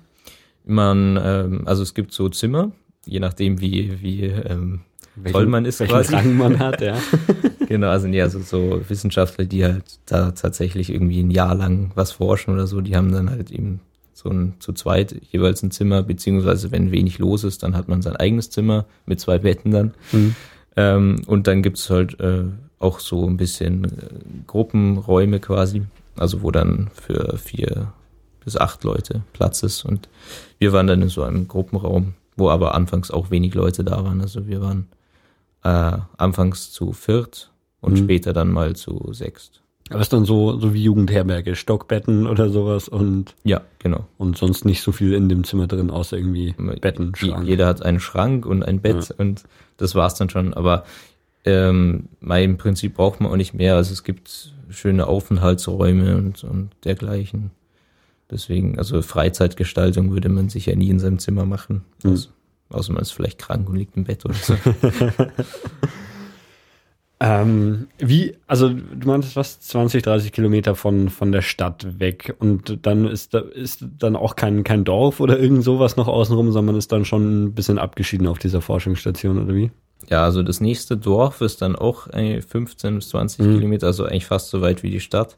Man, ähm, also es gibt so Zimmer, je nachdem wie, wie ähm, welchen, toll man ist welchen quasi. Rang man hat, ja. genau, also nee, also so Wissenschaftler, die halt da tatsächlich irgendwie ein Jahr lang was forschen oder so, die haben dann halt eben so ein zu zweit jeweils ein Zimmer, beziehungsweise wenn wenig los ist, dann hat man sein eigenes Zimmer mit zwei Betten dann. Mhm. Ähm, und dann gibt's halt äh, auch so ein bisschen äh, Gruppenräume quasi, also wo dann für vier bis acht Leute Platz ist. Und wir waren dann in so einem Gruppenraum wo aber anfangs auch wenig Leute da waren. Also wir waren äh, anfangs zu viert und mhm. später dann mal zu sechst. Aber ist dann so, so wie Jugendherberge, Stockbetten oder sowas und. Ja, genau. Und sonst nicht so viel in dem Zimmer drin, außer irgendwie Betten, Schrank. Jeder hat einen Schrank und ein Bett ja. und das war's dann schon. Aber ähm, im Prinzip braucht man auch nicht mehr. Also es gibt schöne Aufenthaltsräume und, und dergleichen. Deswegen, also Freizeitgestaltung würde man sich ja nie in seinem Zimmer machen. Mhm. Also, außer man ist vielleicht krank und liegt im Bett oder so. ähm, wie, also du meintest was, 20, 30 Kilometer von, von der Stadt weg und dann ist da ist dann auch kein, kein Dorf oder irgend sowas noch außenrum, sondern man ist dann schon ein bisschen abgeschieden auf dieser Forschungsstation oder wie? Ja, also das nächste Dorf ist dann auch 15 bis 20 mhm. Kilometer, also eigentlich fast so weit wie die Stadt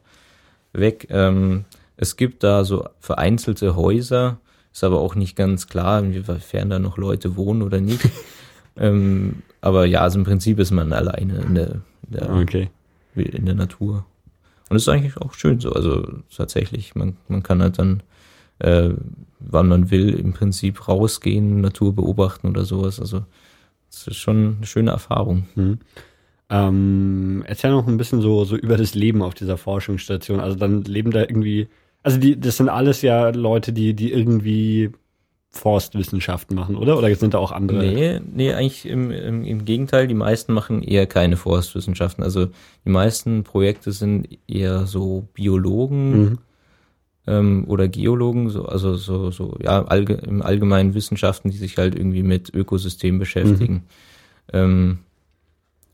weg. Ähm, es gibt da so vereinzelte Häuser, ist aber auch nicht ganz klar, inwiefern da noch Leute wohnen oder nicht. ähm, aber ja, also im Prinzip ist man alleine in der, in der, okay. in der Natur. Und es ist eigentlich auch schön so. Also tatsächlich, man, man kann halt dann, äh, wann man will, im Prinzip rausgehen, Natur beobachten oder sowas. Also das ist schon eine schöne Erfahrung. Mhm. Ähm, erzähl noch ein bisschen so, so über das Leben auf dieser Forschungsstation. Also dann leben da irgendwie also die, das sind alles ja Leute, die, die irgendwie Forstwissenschaften machen, oder? Oder sind da auch andere? Nee, nee, eigentlich im, im, im Gegenteil, die meisten machen eher keine Forstwissenschaften. Also die meisten Projekte sind eher so Biologen mhm. ähm, oder Geologen, so, also so, so, ja, allge im allgemeinen Wissenschaften, die sich halt irgendwie mit Ökosystemen beschäftigen. Mhm. Ähm,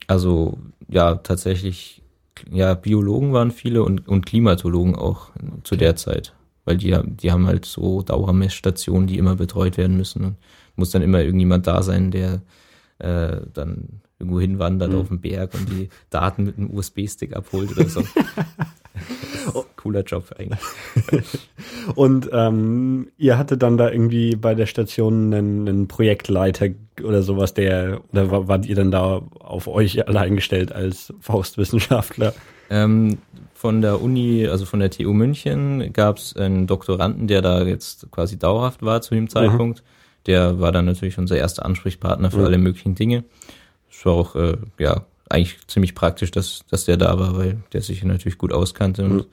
also ja, tatsächlich ja, Biologen waren viele und, und Klimatologen auch zu der Zeit. Weil die, die haben halt so Dauermessstationen, die immer betreut werden müssen. Und muss dann immer irgendjemand da sein, der äh, dann irgendwo hinwandert mhm. auf den Berg und die Daten mit einem USB-Stick abholt oder so. Cooler Job eigentlich. und ähm, ihr hattet dann da irgendwie bei der Station einen, einen Projektleiter oder sowas, der, oder wart ihr dann da auf euch allein gestellt als Faustwissenschaftler? Ähm, von der Uni, also von der TU München, gab es einen Doktoranden, der da jetzt quasi dauerhaft war zu dem Zeitpunkt. Mhm. Der war dann natürlich unser erster Ansprechpartner für mhm. alle möglichen Dinge. Es war auch, äh, ja, eigentlich ziemlich praktisch, dass, dass der da war, weil der sich natürlich gut auskannte und mhm.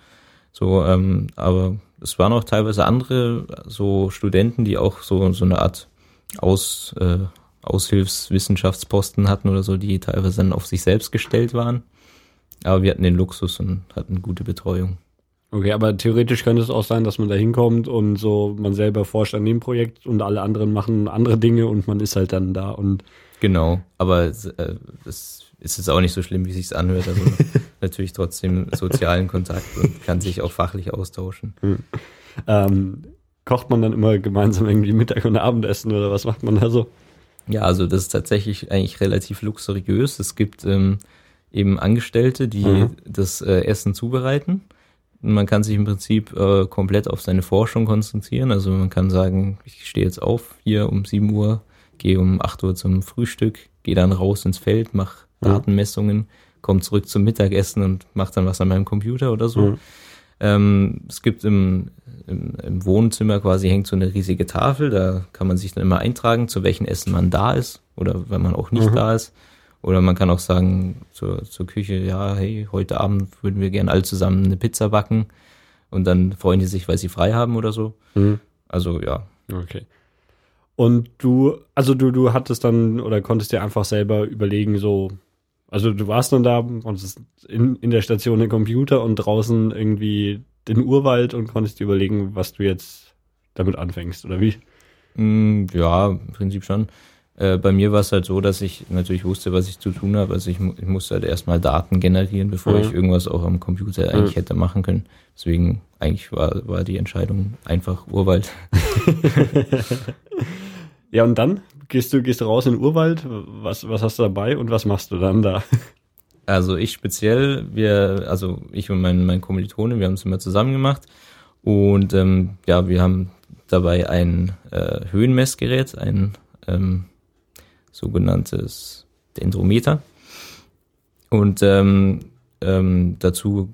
so, ähm, aber es waren auch teilweise andere so Studenten, die auch so, so eine Art Aus, äh, Aushilfswissenschaftsposten hatten oder so, die teilweise dann auf sich selbst gestellt waren. Aber wir hatten den Luxus und hatten gute Betreuung. Okay, aber theoretisch könnte es auch sein, dass man da hinkommt und so man selber forscht an dem Projekt und alle anderen machen andere Dinge und man ist halt dann da und genau. Aber äh, das ist jetzt auch nicht so schlimm, wie sich's anhört. Also natürlich trotzdem sozialen Kontakt und kann sich auch fachlich austauschen. Hm. Ähm, kocht man dann immer gemeinsam irgendwie Mittag und Abendessen oder was macht man da so? Ja, also das ist tatsächlich eigentlich relativ luxuriös. Es gibt ähm, eben Angestellte, die mhm. das äh, Essen zubereiten. Man kann sich im Prinzip äh, komplett auf seine Forschung konzentrieren. Also man kann sagen, ich stehe jetzt auf hier um 7 Uhr, gehe um 8 Uhr zum Frühstück, gehe dann raus ins Feld, mache mhm. Datenmessungen, komme zurück zum Mittagessen und mache dann was an meinem Computer oder so. Mhm. Ähm, es gibt im, im, im, Wohnzimmer quasi hängt so eine riesige Tafel, da kann man sich dann immer eintragen, zu welchem Essen man da ist oder wenn man auch nicht mhm. da ist. Oder man kann auch sagen zur, zur Küche, ja, hey, heute Abend würden wir gerne alle zusammen eine Pizza backen und dann freuen die sich, weil sie frei haben oder so. Mhm. Also ja. Okay. Und du, also du, du hattest dann oder konntest dir einfach selber überlegen, so, also du warst dann da, konntest in, in der Station den Computer und draußen irgendwie den Urwald und konntest dir überlegen, was du jetzt damit anfängst, oder wie? Mm, ja, im Prinzip schon. Äh, bei mir war es halt so, dass ich natürlich wusste, was ich zu tun habe. Also ich, ich musste halt erstmal Daten generieren, bevor mhm. ich irgendwas auch am Computer eigentlich mhm. hätte machen können. Deswegen eigentlich war, war die Entscheidung einfach Urwald. ja, und dann? Gehst du, gehst du raus in den Urwald? Was, was hast du dabei und was machst du dann da? Also ich speziell, wir, also ich und mein, mein Kommilitone, wir haben es immer zusammen gemacht. Und ähm, ja, wir haben dabei ein äh, Höhenmessgerät, ein ähm, sogenanntes Dendrometer. Und ähm, ähm, dazu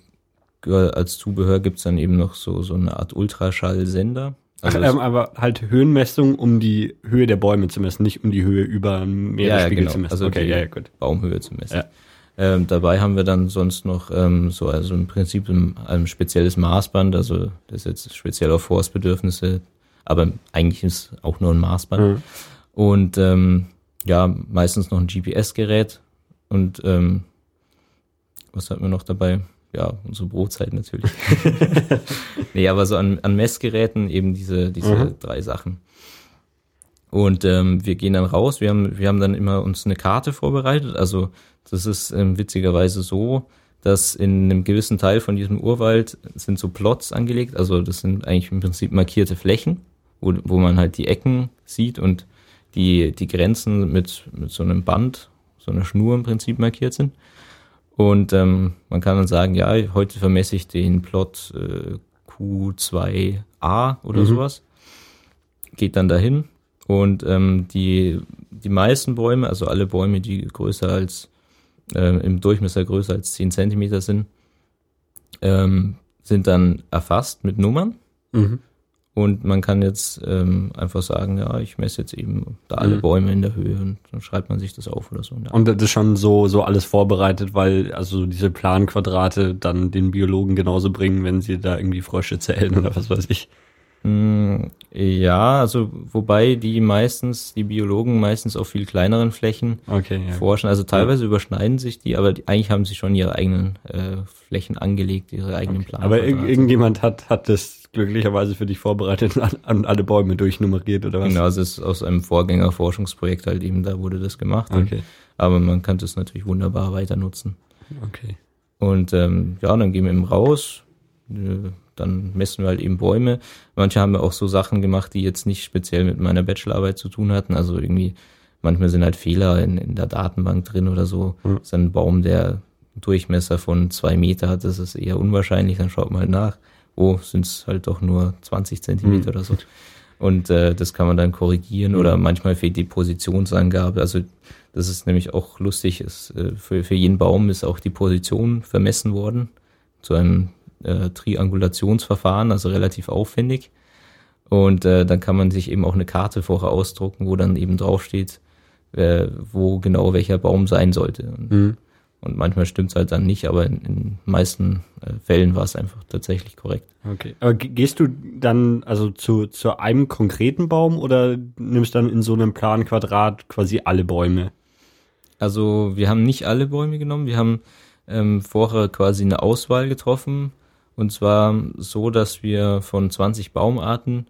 als Zubehör gibt's dann eben noch so, so eine Art Ultraschallsender. Also Ach, ähm, aber halt Höhenmessung, um die Höhe der Bäume zu messen, nicht um die Höhe über Meeresspiegel ja, ja, genau. zu messen. Also okay, ja, ja, gut. Baumhöhe zu messen. Ja. Ähm, dabei haben wir dann sonst noch ähm, so also im Prinzip ein, ein spezielles Maßband, also das ist jetzt speziell auf Forstbedürfnisse, aber eigentlich ist auch nur ein Maßband. Mhm. Und ähm, ja, meistens noch ein GPS-Gerät und ähm, was hatten wir noch dabei? ja, unsere Brotzeit natürlich. nee, aber so an, an Messgeräten eben diese, diese mhm. drei Sachen. Und ähm, wir gehen dann raus, wir haben, wir haben dann immer uns eine Karte vorbereitet. Also das ist ähm, witzigerweise so, dass in einem gewissen Teil von diesem Urwald sind so Plots angelegt. Also das sind eigentlich im Prinzip markierte Flächen, wo, wo man halt die Ecken sieht und die, die Grenzen mit, mit so einem Band, so einer Schnur im Prinzip markiert sind. Und ähm, man kann dann sagen, ja, heute vermesse ich den Plot äh, Q2a oder mhm. sowas. Geht dann dahin und ähm, die, die meisten Bäume, also alle Bäume, die größer als, äh, im Durchmesser größer als 10 Zentimeter sind, ähm, sind dann erfasst mit Nummern. Mhm. Und man kann jetzt ähm, einfach sagen, ja, ich messe jetzt eben da alle mhm. Bäume in der Höhe und dann schreibt man sich das auf oder so. Ja. Und das ist schon so, so alles vorbereitet, weil also diese Planquadrate dann den Biologen genauso bringen, wenn sie da irgendwie Frösche zählen oder was weiß ich. Mm, ja, also wobei die meistens, die Biologen meistens auf viel kleineren Flächen okay, ja. forschen. Also teilweise ja. überschneiden sich die, aber die, eigentlich haben sie schon ihre eigenen äh, Flächen angelegt, ihre eigenen okay. Pläne. Aber ir irgendjemand hat, hat das glücklicherweise für dich vorbereitet und an, alle Bäume durchnummeriert oder was? Genau, es ist aus einem Vorgängerforschungsprojekt halt eben, da wurde das gemacht. Okay. Und, aber man kann das natürlich wunderbar weiter nutzen. Okay. Und ähm, ja, dann gehen wir eben raus. Dann messen wir halt eben Bäume. Manche haben ja auch so Sachen gemacht, die jetzt nicht speziell mit meiner Bachelorarbeit zu tun hatten. Also irgendwie, manchmal sind halt Fehler in, in der Datenbank drin oder so. Mhm. Ist ein Baum, der Durchmesser von zwei Meter hat, das ist eher unwahrscheinlich, dann schaut man halt nach. Oh, sind es halt doch nur 20 Zentimeter mhm. oder so. Und äh, das kann man dann korrigieren mhm. oder manchmal fehlt die Positionsangabe. Also das ist nämlich auch lustig. Ist, äh, für, für jeden Baum ist auch die Position vermessen worden zu einem äh, Triangulationsverfahren, also relativ aufwendig. Und äh, dann kann man sich eben auch eine Karte vorher ausdrucken, wo dann eben draufsteht, äh, wo genau welcher Baum sein sollte. Und, mhm. und manchmal stimmt es halt dann nicht, aber in, in meisten äh, Fällen war es einfach tatsächlich korrekt. Okay. Aber gehst du dann also zu, zu einem konkreten Baum oder nimmst dann in so einem Planquadrat quasi alle Bäume? Also wir haben nicht alle Bäume genommen, wir haben ähm, vorher quasi eine Auswahl getroffen und zwar so, dass wir von 20 Baumarten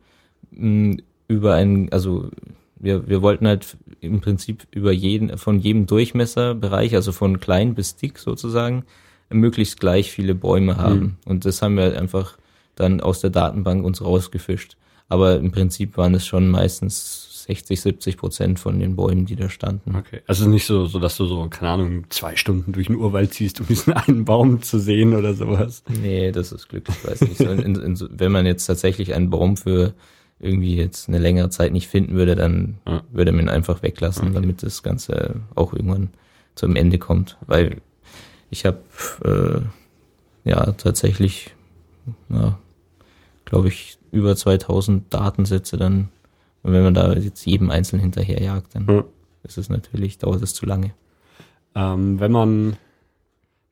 mh, hm, über einen, also wir, wir wollten halt im Prinzip über jeden, von jedem Durchmesserbereich, also von klein bis dick sozusagen, möglichst gleich viele Bäume haben. Mhm. Und das haben wir halt einfach dann aus der Datenbank uns rausgefischt. Aber im Prinzip waren es schon meistens 60, 70 Prozent von den Bäumen, die da standen. Okay. Also nicht so, so, dass du so, keine Ahnung, zwei Stunden durch den Urwald ziehst, um diesen einen Baum zu sehen oder sowas. Nee, das ist glücklicherweise nicht so. In, in, wenn man jetzt tatsächlich einen Baum für irgendwie jetzt eine längere Zeit nicht finden würde, dann ja. würde man ihn einfach weglassen, okay. damit das Ganze auch irgendwann zum Ende kommt. Weil ich habe äh, ja tatsächlich, ja, glaube ich, über 2000 Datensätze dann und wenn man da jetzt jedem einzeln hinterherjagt, dann ja. ist es natürlich, dauert es zu lange. Ähm, wenn man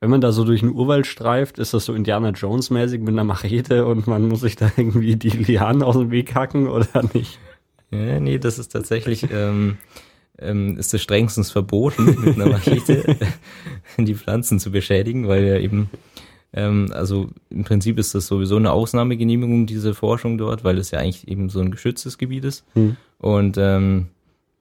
wenn man da so durch den Urwald streift, ist das so Indiana Jones mäßig mit einer Machete und man muss sich da irgendwie die Lianen aus dem Weg hacken oder nicht? Ja, nee, das ist tatsächlich ähm, ähm, ist es strengstens verboten, mit einer Machete die Pflanzen zu beschädigen, weil ja eben ähm, also im Prinzip ist das sowieso eine Ausnahmegenehmigung, diese Forschung dort, weil es ja eigentlich eben so ein geschütztes Gebiet ist. Hm. Und ähm,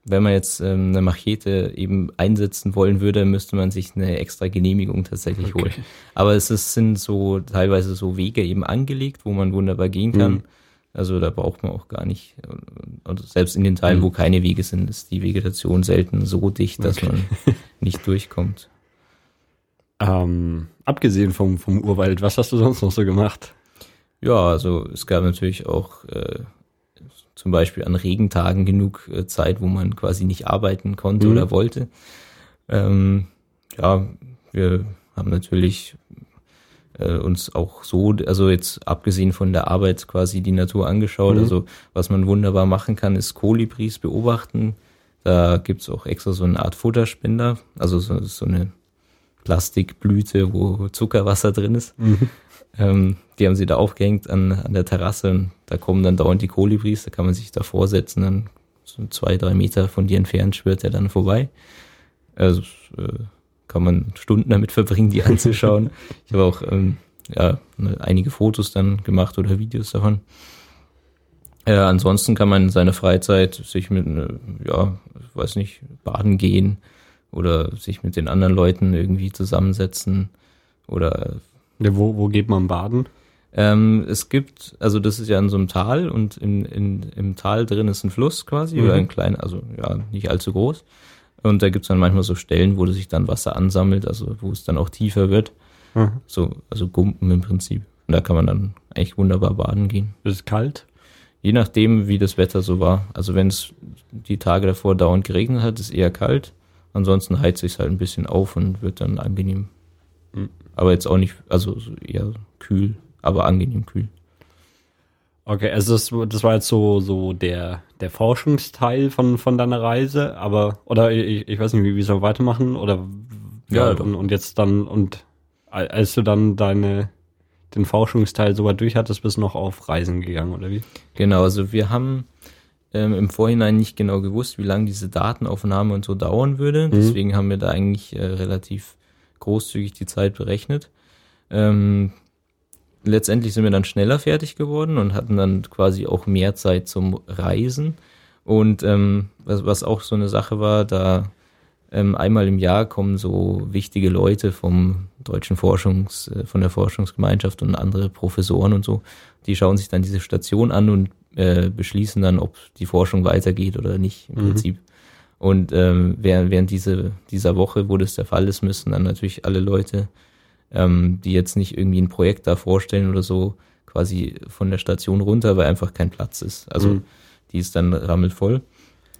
wenn man jetzt ähm, eine Machete eben einsetzen wollen würde, müsste man sich eine extra Genehmigung tatsächlich okay. holen. Aber es ist, sind so teilweise so Wege eben angelegt, wo man wunderbar gehen kann. Mhm. Also da braucht man auch gar nicht, also selbst in den Teilen, mhm. wo keine Wege sind, ist die Vegetation selten so dicht, dass okay. man nicht durchkommt. Ähm, abgesehen vom, vom Urwald, was hast du sonst noch so gemacht? Ja, also es gab natürlich auch äh, zum Beispiel an Regentagen genug äh, Zeit, wo man quasi nicht arbeiten konnte mhm. oder wollte. Ähm, ja, wir haben natürlich äh, uns auch so, also jetzt abgesehen von der Arbeit quasi die Natur angeschaut. Mhm. Also was man wunderbar machen kann, ist Kolibris beobachten. Da gibt's auch extra so eine Art Futterspender, also so, so eine Plastikblüte, wo Zuckerwasser drin ist. Mhm. Ähm, die haben sie da aufgehängt an, an der Terrasse und da kommen dann dauernd die Kolibris, da kann man sich da vorsetzen, dann so zwei, drei Meter von dir entfernt schwört er dann vorbei. Also äh, kann man Stunden damit verbringen, die anzuschauen. ich habe auch ähm, ja, ne, einige Fotos dann gemacht oder Videos davon. Äh, ansonsten kann man in seiner Freizeit sich mit, ne, ja, weiß nicht, baden gehen oder sich mit den anderen Leuten irgendwie zusammensetzen oder. Ja, wo, wo geht man baden? Ähm, es gibt, also das ist ja in so einem Tal und in, in, im Tal drin ist ein Fluss quasi mhm. oder ein kleiner, also ja, nicht allzu groß. Und da gibt's dann manchmal so Stellen, wo sich dann Wasser ansammelt, also wo es dann auch tiefer wird. Mhm. So, also Gumpen im Prinzip. Und da kann man dann eigentlich wunderbar baden gehen. Ist es kalt? Je nachdem, wie das Wetter so war. Also wenn es die Tage davor dauernd geregnet hat, ist eher kalt. Ansonsten heizt sich halt ein bisschen auf und wird dann angenehm. Mhm. Aber jetzt auch nicht, also eher kühl, aber angenehm kühl. Okay, also das, das war jetzt so, so der, der Forschungsteil von, von deiner Reise, aber, oder ich, ich weiß nicht, wie, soll weitermachen, oder, ja, ja und, und jetzt dann, und als du dann deine, den Forschungsteil so weit durch hattest, bist du noch auf Reisen gegangen, oder wie? Genau, also wir haben ähm, im Vorhinein nicht genau gewusst, wie lange diese Datenaufnahme und so dauern würde. Mhm. Deswegen haben wir da eigentlich äh, relativ großzügig die Zeit berechnet. Ähm, letztendlich sind wir dann schneller fertig geworden und hatten dann quasi auch mehr Zeit zum Reisen. Und ähm, was, was auch so eine Sache war, da ähm, einmal im Jahr kommen so wichtige Leute vom deutschen Forschungs, äh, von der Forschungsgemeinschaft und andere Professoren und so, die schauen sich dann diese Station an und äh, beschließen dann, ob die Forschung weitergeht oder nicht im mhm. Prinzip. Und ähm, während, während diese, dieser Woche, wo das der Fall ist, müssen dann natürlich alle Leute ähm, die jetzt nicht irgendwie ein Projekt da vorstellen oder so, quasi von der Station runter, weil einfach kein Platz ist. Also mhm. die ist dann rammelvoll.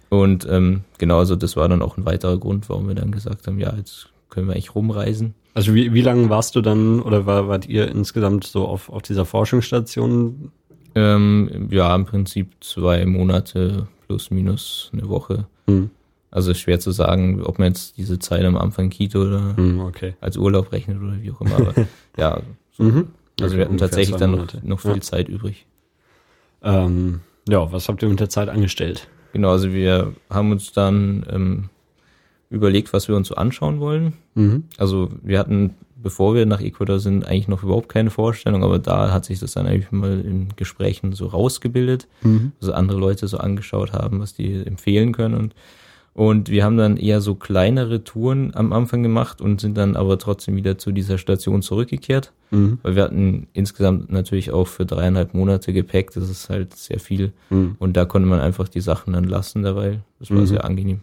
Und ähm, genau, also das war dann auch ein weiterer Grund, warum wir dann gesagt haben, ja, jetzt können wir eigentlich rumreisen. Also wie, wie lange warst du dann oder war, wart ihr insgesamt so auf, auf dieser Forschungsstation? Ähm, ja, im Prinzip zwei Monate plus minus eine Woche. Mhm. Also ist schwer zu sagen, ob man jetzt diese Zeit am Anfang Kito oder mm, okay. als Urlaub rechnet oder wie auch immer. Aber ja, so. mhm. also wir hatten tatsächlich dann noch, noch viel ja. Zeit übrig. Ähm, ja, was habt ihr mit der Zeit angestellt? Genau, also wir haben uns dann ähm, überlegt, was wir uns so anschauen wollen. Mhm. Also wir hatten, bevor wir nach Ecuador sind, eigentlich noch überhaupt keine Vorstellung, aber da hat sich das dann eigentlich mal in Gesprächen so rausgebildet, mhm. also andere Leute so angeschaut haben, was die empfehlen können und und wir haben dann eher so kleinere Touren am Anfang gemacht und sind dann aber trotzdem wieder zu dieser Station zurückgekehrt. Mhm. Weil wir hatten insgesamt natürlich auch für dreieinhalb Monate Gepäck, das ist halt sehr viel. Mhm. Und da konnte man einfach die Sachen dann lassen dabei. Das war mhm. sehr angenehm.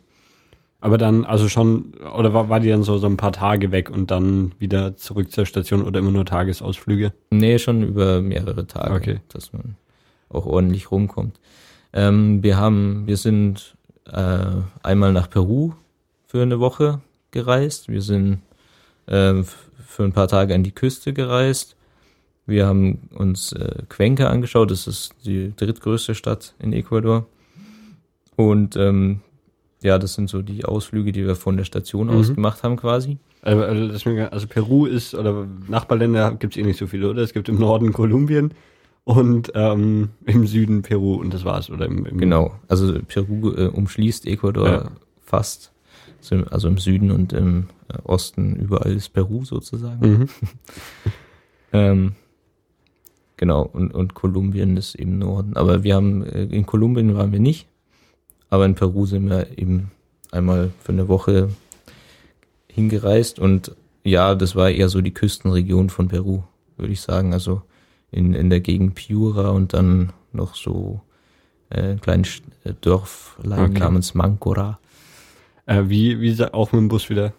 Aber dann, also schon, oder war, war die dann so, so ein paar Tage weg und dann wieder zurück zur Station oder immer nur Tagesausflüge? Nee, schon über mehrere Tage, okay. dass man auch ordentlich rumkommt. Ähm, wir haben, wir sind äh, einmal nach Peru für eine Woche gereist. Wir sind äh, für ein paar Tage an die Küste gereist. Wir haben uns äh, Cuenca angeschaut. Das ist die drittgrößte Stadt in Ecuador. Und ähm, ja, das sind so die Ausflüge, die wir von der Station mhm. aus gemacht haben quasi. Also, also Peru ist, oder Nachbarländer gibt es eh nicht so viele, oder? Es gibt im Norden Kolumbien, und ähm, im Süden Peru und das war's. Oder im, im genau, also Peru äh, umschließt Ecuador ja. fast. Also im Süden und im äh, Osten überall ist Peru sozusagen. Mhm. ähm, genau, und, und Kolumbien ist im Norden. Aber wir haben, äh, in Kolumbien waren wir nicht, aber in Peru sind wir eben einmal für eine Woche hingereist und ja, das war eher so die Küstenregion von Peru, würde ich sagen. Also in, in der Gegend Piura und dann noch so äh, ein kleines äh, Dörflein okay. namens Mancora. Äh, wie, wie auch mit dem Bus wieder?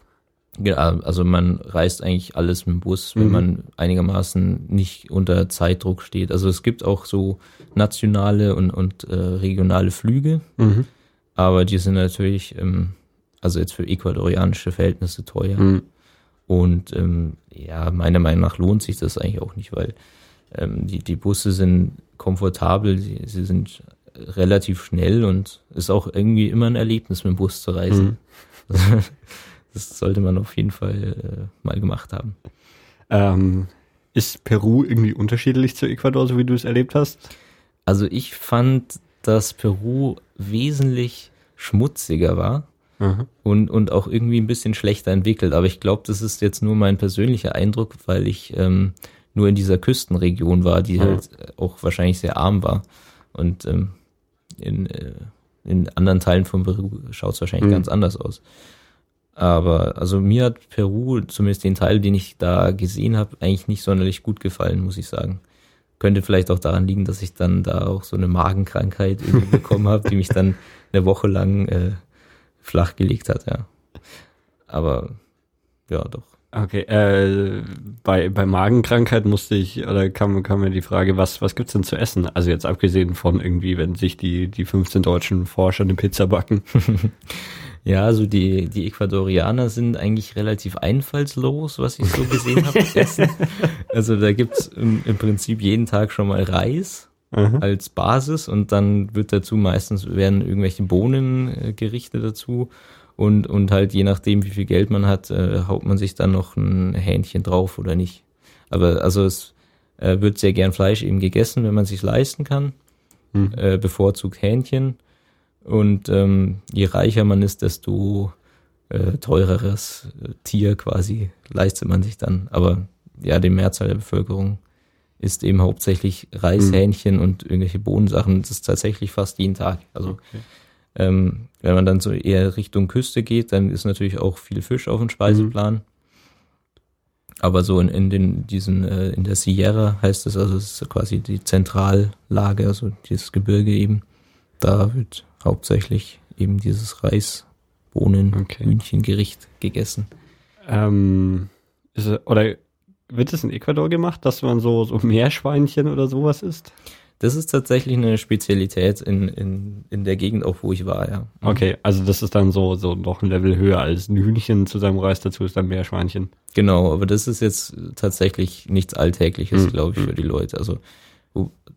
Ja, also man reist eigentlich alles mit dem Bus, wenn mhm. man einigermaßen nicht unter Zeitdruck steht. Also es gibt auch so nationale und, und äh, regionale Flüge, mhm. Aber die sind natürlich, ähm, also jetzt für ecuadorianische Verhältnisse teuer. Mhm. Und ähm, ja, meiner Meinung nach lohnt sich das eigentlich auch nicht, weil ähm, die, die Busse sind komfortabel, sie, sie sind relativ schnell und ist auch irgendwie immer ein Erlebnis, mit dem Bus zu reisen. Mhm. das sollte man auf jeden Fall äh, mal gemacht haben. Ähm, ist Peru irgendwie unterschiedlich zu Ecuador, so wie du es erlebt hast? Also ich fand, dass Peru wesentlich schmutziger war. mhm. und, und auch irgendwie ein bisschen schlechter entwickelt. Aber ich glaube, das ist jetzt nur mein persönlicher Eindruck, weil ich ähm, nur in dieser Küstenregion war, die mhm. halt auch wahrscheinlich sehr arm war. Und ähm, in, äh, in anderen Teilen von Peru schaut es wahrscheinlich mhm. ganz anders aus. Aber also mir hat Peru, zumindest den Teil, den ich da gesehen habe, eigentlich nicht sonderlich gut gefallen, muss ich sagen. Könnte vielleicht auch daran liegen, dass ich dann da auch so eine Magenkrankheit bekommen habe, die mich dann eine Woche lang äh, flachgelegt hat, ja. Aber ja, doch. Okay, äh, bei, bei Magenkrankheit musste ich, oder kam, kam mir die Frage, was, was gibt's denn zu essen? Also jetzt abgesehen von irgendwie, wenn sich die, die 15 deutschen Forscher eine Pizza backen. ja, also die, die Ecuadorianer sind eigentlich relativ einfallslos, was ich so gesehen habe. also da gibt's im, im Prinzip jeden Tag schon mal Reis. Mhm. als Basis und dann wird dazu meistens werden irgendwelche Bohnengerichte äh, dazu und, und halt je nachdem, wie viel Geld man hat, äh, haut man sich dann noch ein Hähnchen drauf oder nicht. Aber also es äh, wird sehr gern Fleisch eben gegessen, wenn man sich leisten kann. Hm. Äh, bevorzugt Hähnchen. Und ähm, je reicher man ist, desto äh, teureres äh, Tier quasi leistet man sich dann. Aber ja, die Mehrzahl der Bevölkerung ist eben hauptsächlich Reis, hm. Hähnchen und irgendwelche Bohnensachen. Das ist tatsächlich fast jeden Tag. Also okay. Ähm, wenn man dann so eher Richtung Küste geht, dann ist natürlich auch viel Fisch auf dem Speiseplan. Mhm. Aber so in, in den, diesen, äh, in der Sierra heißt es, also es ist quasi die Zentrallage, also dieses Gebirge eben. Da wird hauptsächlich eben dieses Reis, Bohnen, okay. Hühnchengericht gegessen. Ähm, ist, oder wird es in Ecuador gemacht, dass man so, so Meerschweinchen oder sowas isst? Das ist tatsächlich eine Spezialität in, in, in der Gegend, auch wo ich war, ja. Okay, also das ist dann so, so noch ein Level höher als ein Hühnchen zu seinem Reis dazu ist dann mehr Schweinchen. Genau, aber das ist jetzt tatsächlich nichts Alltägliches, mhm. glaube ich, für die Leute. Also,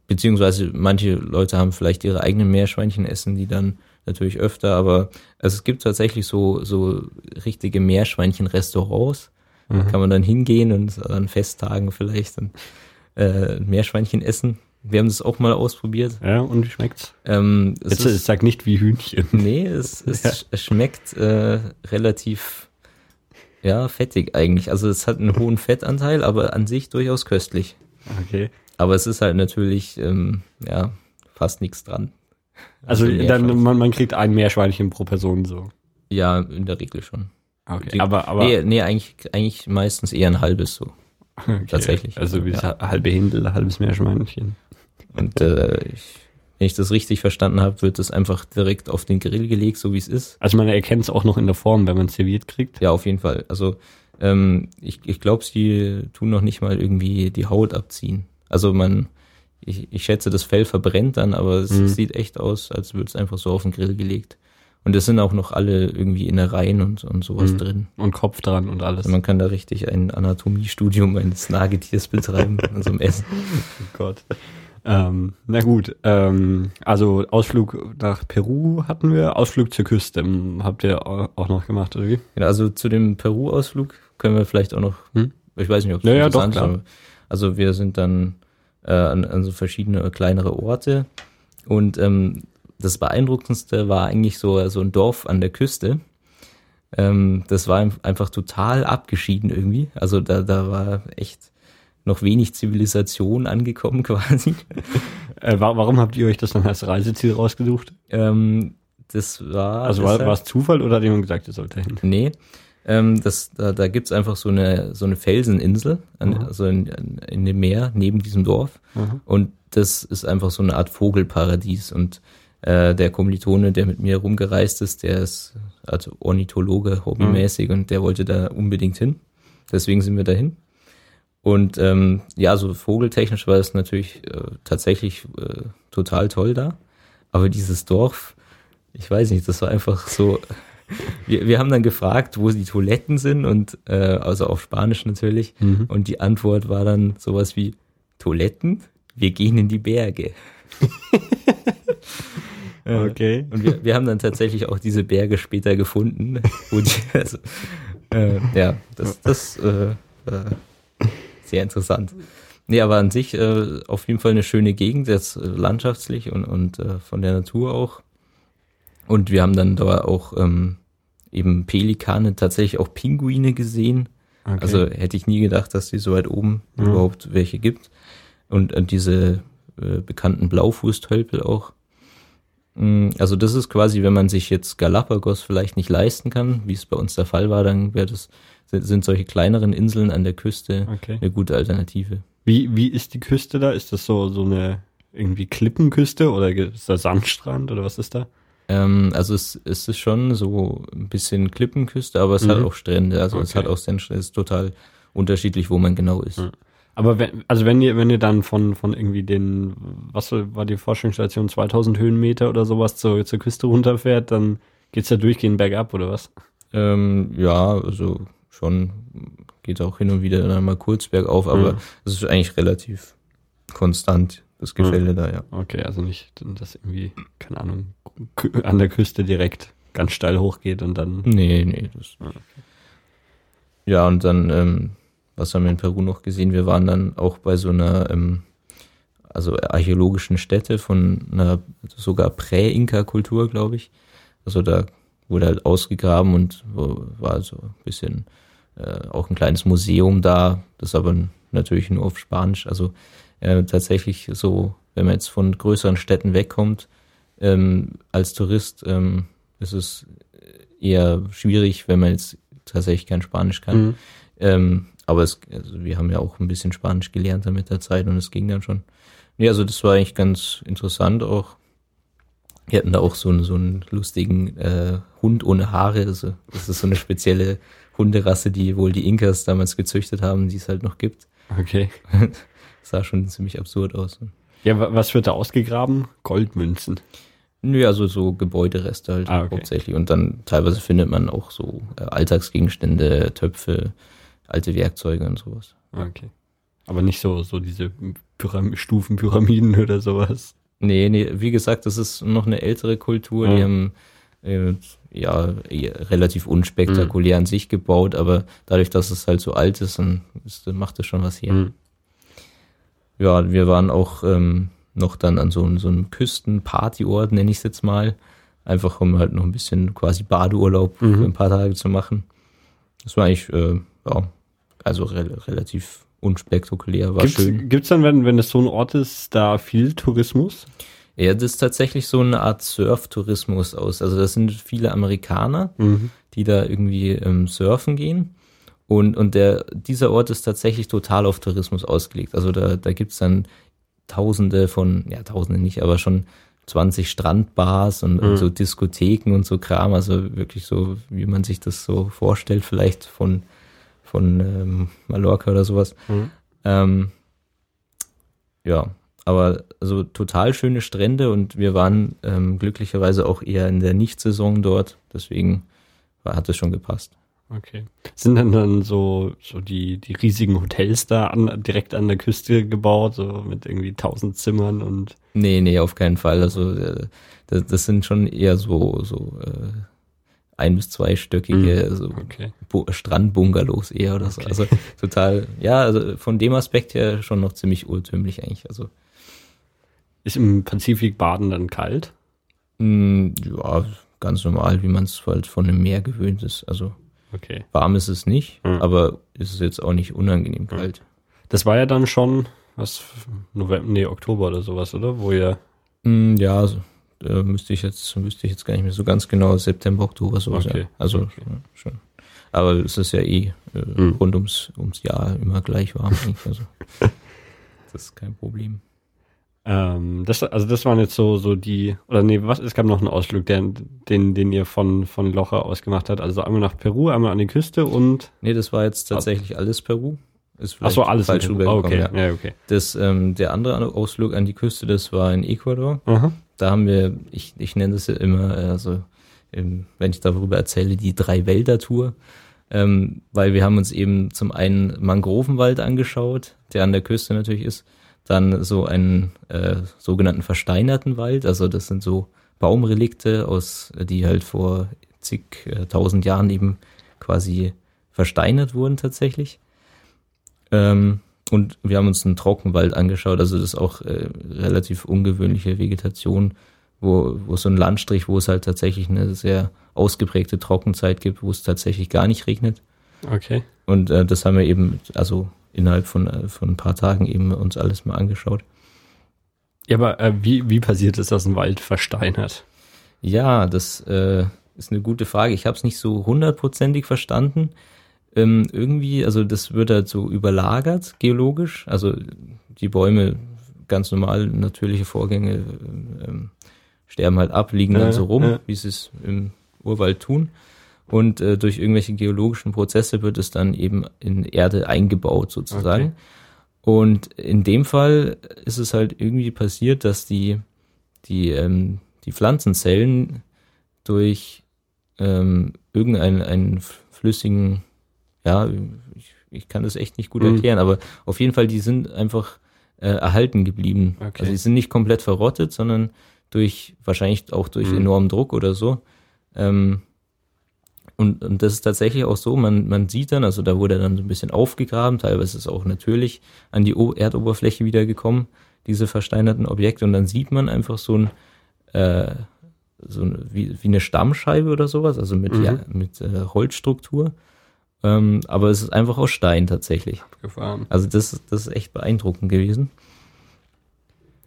beziehungsweise manche Leute haben vielleicht ihre eigenen Meerschweinchen essen, die dann natürlich öfter, aber also es gibt tatsächlich so, so richtige Meerschweinchen-Restaurants. Mhm. Kann man dann hingehen und an Festtagen vielleicht dann äh, Meerschweinchen essen. Wir haben das auch mal ausprobiert. Ja, und wie schmeckt's? Ähm, es Jetzt ist, sag nicht wie Hühnchen. Nee, es, es, ja. es schmeckt äh, relativ ja, fettig eigentlich. Also es hat einen hohen Fettanteil, aber an sich durchaus köstlich. Okay. Aber es ist halt natürlich, ähm, ja, fast nichts dran. Also, also dann, man, man kriegt ein Meerschweinchen pro Person so. Ja, in der Regel schon. Okay, Die, aber, aber. Nee, nee, eigentlich, eigentlich meistens eher ein halbes so. Okay. Tatsächlich. Also wie ja. halbe Hindel, halbes Meerschweinchen. Und äh, ich, wenn ich das richtig verstanden habe, wird das einfach direkt auf den Grill gelegt, so wie es ist. Also man erkennt es auch noch in der Form, wenn man es serviert kriegt. Ja, auf jeden Fall. Also ähm, ich, ich glaube, sie tun noch nicht mal irgendwie die Haut abziehen. Also man, ich, ich schätze, das Fell verbrennt dann, aber es mhm. sieht echt aus, als würde es einfach so auf den Grill gelegt. Und es sind auch noch alle irgendwie Innereien und, und sowas mhm. drin. Und Kopf dran und alles. Also man kann da richtig ein Anatomiestudium eines Nagetiers betreiben an so einem Essen. Oh Gott. Ähm, na gut, ähm, also Ausflug nach Peru hatten wir, Ausflug zur Küste ähm, habt ihr auch noch gemacht, oder wie? Genau, also zu dem Peru-Ausflug können wir vielleicht auch noch, hm? ich weiß nicht, ob es ja, ja, doch, klar. Also wir sind dann äh, an, an so verschiedene kleinere Orte und ähm, das Beeindruckendste war eigentlich so, so ein Dorf an der Küste. Ähm, das war einfach total abgeschieden irgendwie. Also da, da war echt noch wenig Zivilisation angekommen quasi. Äh, warum habt ihr euch das dann als Reiseziel rausgesucht? Ähm, das war. Also war, war es Zufall oder hat jemand gesagt, ihr sollt dahin? Nee. Ähm, das, da da gibt einfach so eine, so eine Felseninsel, an, mhm. also in, in dem Meer neben diesem Dorf. Mhm. Und das ist einfach so eine Art Vogelparadies. Und äh, der Kommilitone, der mit mir rumgereist ist, der ist also Ornithologe, hobbymäßig, mhm. und der wollte da unbedingt hin. Deswegen sind wir dahin. Und ähm, ja, so vogeltechnisch war es natürlich äh, tatsächlich äh, total toll da. Aber dieses Dorf, ich weiß nicht, das war einfach so. Wir, wir haben dann gefragt, wo die Toiletten sind und äh, also auf Spanisch natürlich. Mhm. Und die Antwort war dann sowas wie Toiletten, wir gehen in die Berge. okay. Und wir, wir haben dann tatsächlich auch diese Berge später gefunden. Die, also, äh, ja, das, das äh, äh, sehr interessant. Nee, aber an sich äh, auf jeden Fall eine schöne Gegend, jetzt äh, landschaftlich und, und äh, von der Natur auch. Und wir haben dann da auch ähm, eben Pelikane, tatsächlich auch Pinguine gesehen. Okay. Also hätte ich nie gedacht, dass die so weit oben Mhm. überhaupt welche gibt. Und äh, diese äh, bekannten Blaufußtölpel auch. Mm, Also das ist quasi, wenn man sich jetzt Galapagos vielleicht nicht leisten kann, wie es bei uns der Fall war, dann wäre das sind- solche kleineren Inseln an der Küste okay. eine gute Alternative. Wie, wie ist die Küste da? Ist das so, so eine irgendwie Klippenküste oder ist da Sandstrand oder was ist da? Ähm, also es, es ist schon so ein bisschen Klippenküste, aber es Mhm. hat auch Strände. Also es Okay. hat auch Sandstrände. Es ist total unterschiedlich, wo man genau ist. Mhm. Aber wenn, also wenn ihr, wenn ihr dann von, von irgendwie den, was war die Forschungsstation, 2000 Höhenmeter oder sowas zur, zur Küste runterfährt, dann geht's ja durchgehend bergab oder was? Ähm, ja, also schon geht auch hin und wieder dann mal kurz bergauf, aber Mhm. es ist eigentlich relativ konstant, das Gefälle da, ja. Okay, also nicht, dass irgendwie, keine Ahnung, an der Küste direkt ganz steil hochgeht und dann. Nee, nee. Das Ah, okay. Ja, und dann, ähm, was haben wir in Peru noch gesehen? Wir waren dann auch bei so einer, ähm, also archäologischen Stätte von einer sogar Prä-Inka-Kultur, glaube ich. Also da wurde halt ausgegraben und war so ein bisschen äh, auch ein kleines Museum da, das aber natürlich nur auf Spanisch. Also äh, tatsächlich so, wenn man jetzt von größeren Städten wegkommt, ähm, als Tourist ähm, ist es eher schwierig, wenn man jetzt tatsächlich kein Spanisch kann. Mhm. Ähm, aber es, also wir haben ja auch ein bisschen Spanisch gelernt dann mit der Zeit und es ging dann schon. Ja, also das war eigentlich ganz interessant auch. Wir hatten da auch so einen, so einen lustigen äh, Hund ohne Haare. Also das ist so eine spezielle Hunderasse, die wohl die Inkas damals gezüchtet haben, die es halt noch gibt. Okay. sah schon ziemlich absurd aus. Ja, wa- was wird da ausgegraben? Goldmünzen. Nö, also so Gebäudereste halt Ah, okay. hauptsächlich. Und dann teilweise findet man auch so äh, Alltagsgegenstände, Töpfe, alte Werkzeuge und sowas. Okay. Aber nicht so, so diese Pyram Stufenpyramiden oder sowas. Nee, nee, wie gesagt, das ist noch eine ältere Kultur. Ja. Die haben äh, ja relativ unspektakulär an sich gebaut, aber dadurch, dass es halt so alt ist, dann ist, macht das schon was her. Mhm. Ja, wir waren auch ähm, noch dann an so, einem- so einem Küstenpartyort, nenne ich es jetzt mal. Einfach um halt noch ein bisschen quasi Badeurlaub Mhm. für ein paar Tage zu machen. Das war eigentlich, äh, ja, also re relativ unspektakulär, war Gibt's, schön. gibt's dann, wenn, wenn das so ein Ort ist, da viel Tourismus? Ja, das ist tatsächlich so eine Art Surftourismus aus. Also das sind viele Amerikaner, Mhm. die da irgendwie ähm, surfen gehen. Und, und der, dieser Ort ist tatsächlich total auf Tourismus ausgelegt. Also da, da gibt's dann tausende von, ja tausende nicht, aber schon 20 Strandbars und, Mhm. und so Diskotheken und so Kram. Also wirklich so, wie man sich das so vorstellt, vielleicht von, von ähm, Mallorca oder sowas. Mhm. Ähm, ja, aber also total schöne Strände und wir waren ähm, glücklicherweise auch eher in der Nichtsaison dort. Deswegen war, hat es schon gepasst. Okay. Sind dann dann so, so die, die riesigen Hotels da an, direkt an der Küste gebaut, so mit irgendwie tausend Zimmern und Nee, nee, auf keinen Fall. Also äh, das, das sind schon eher so, so äh, ein- bis zweistöckige so okay. Bu Strandbungalows eher oder so. Okay. Also total, ja, also von dem Aspekt her schon noch ziemlich urtümlich eigentlich. Also Ist im Pazifik Baden dann kalt? mh, ja, ganz normal, wie man es halt von dem Meer gewöhnt ist. Also Okay. warm ist es nicht, Mhm. aber ist es jetzt auch nicht unangenehm kalt. Das war ja dann schon, was, November, nee, Oktober oder sowas, oder? Wo ihr, Mm, Ja, also, da müsste ich jetzt, müsste ich jetzt gar nicht mehr so ganz genau, September, Oktober, sowas. Okay, Ja. Also okay. ja, schon. Aber es ist ja eh äh, Mhm. rund ums, ums Jahr immer gleich warm. Also, das ist kein Problem. ähm, das, also das waren jetzt so, so die, oder nee, was, es gab noch einen Ausflug, der, den, den ihr von, von Locher aus gemacht habt. Also einmal nach Peru, einmal an die Küste und, Nee, das war jetzt tatsächlich alles Peru. Ist ach so, vielleicht alles in falsch Peru. rübergekommen, Ah, okay, ja. ja, okay. Das, ähm, der andere Ausflug an die Küste, das war in Ecuador. Aha. Da haben wir, ich, ich nenne das ja immer, äh, also ähm, wenn ich darüber erzähle, die Drei-Wälder-Tour. Ähm, weil wir haben uns eben zum einen Mangrovenwald angeschaut, der an der Küste natürlich ist, dann so einen äh, sogenannten versteinerten Wald, also das sind so Baumrelikte, aus, die halt vor zig äh, Jahren eben quasi versteinert wurden tatsächlich. Ähm, und wir haben uns einen Trockenwald angeschaut, also das ist auch äh, relativ ungewöhnliche Vegetation, wo, wo so ein Landstrich, wo es halt tatsächlich eine sehr ausgeprägte Trockenzeit gibt, wo es tatsächlich gar nicht regnet. Okay. Und äh, das haben wir eben, also innerhalb von, äh, von ein paar Tagen eben uns alles mal angeschaut. Ja, aber äh, wie, wie passiert es, dass ein Wald versteinert? Ja, das äh, ist eine gute Frage. Ich habe es nicht so hundertprozentig verstanden. Ähm, irgendwie, also das wird halt so überlagert geologisch. Also die Bäume, ganz normal, natürliche Vorgänge, ähm, sterben halt ab, liegen dann so rum, wie sie es im Urwald tun. Und äh, durch irgendwelche geologischen Prozesse wird es dann eben in Erde eingebaut sozusagen. Okay. Und in dem Fall ist es halt irgendwie passiert, dass die, die, ähm, die Pflanzenzellen durch ähm, irgendeinen einen flüssigen, ja, ich, ich kann das echt nicht gut mhm. erklären, aber auf jeden Fall, die sind einfach äh, erhalten geblieben. Okay. Also die sind nicht komplett verrottet, sondern durch, wahrscheinlich auch durch mhm. enormen Druck oder so. Ähm, und, und das ist tatsächlich auch so, man, man sieht dann, also da wurde dann so ein bisschen aufgegraben, teilweise ist auch natürlich an die o Erdoberfläche wieder gekommen, diese versteinerten Objekte, und dann sieht man einfach so ein, äh, so ein, wie, wie eine Stammscheibe oder sowas, also mit, mhm. ja, mit äh, Holzstruktur. Ähm, aber es ist einfach aus Stein tatsächlich. Abgefahren. Also das, das ist echt beeindruckend gewesen.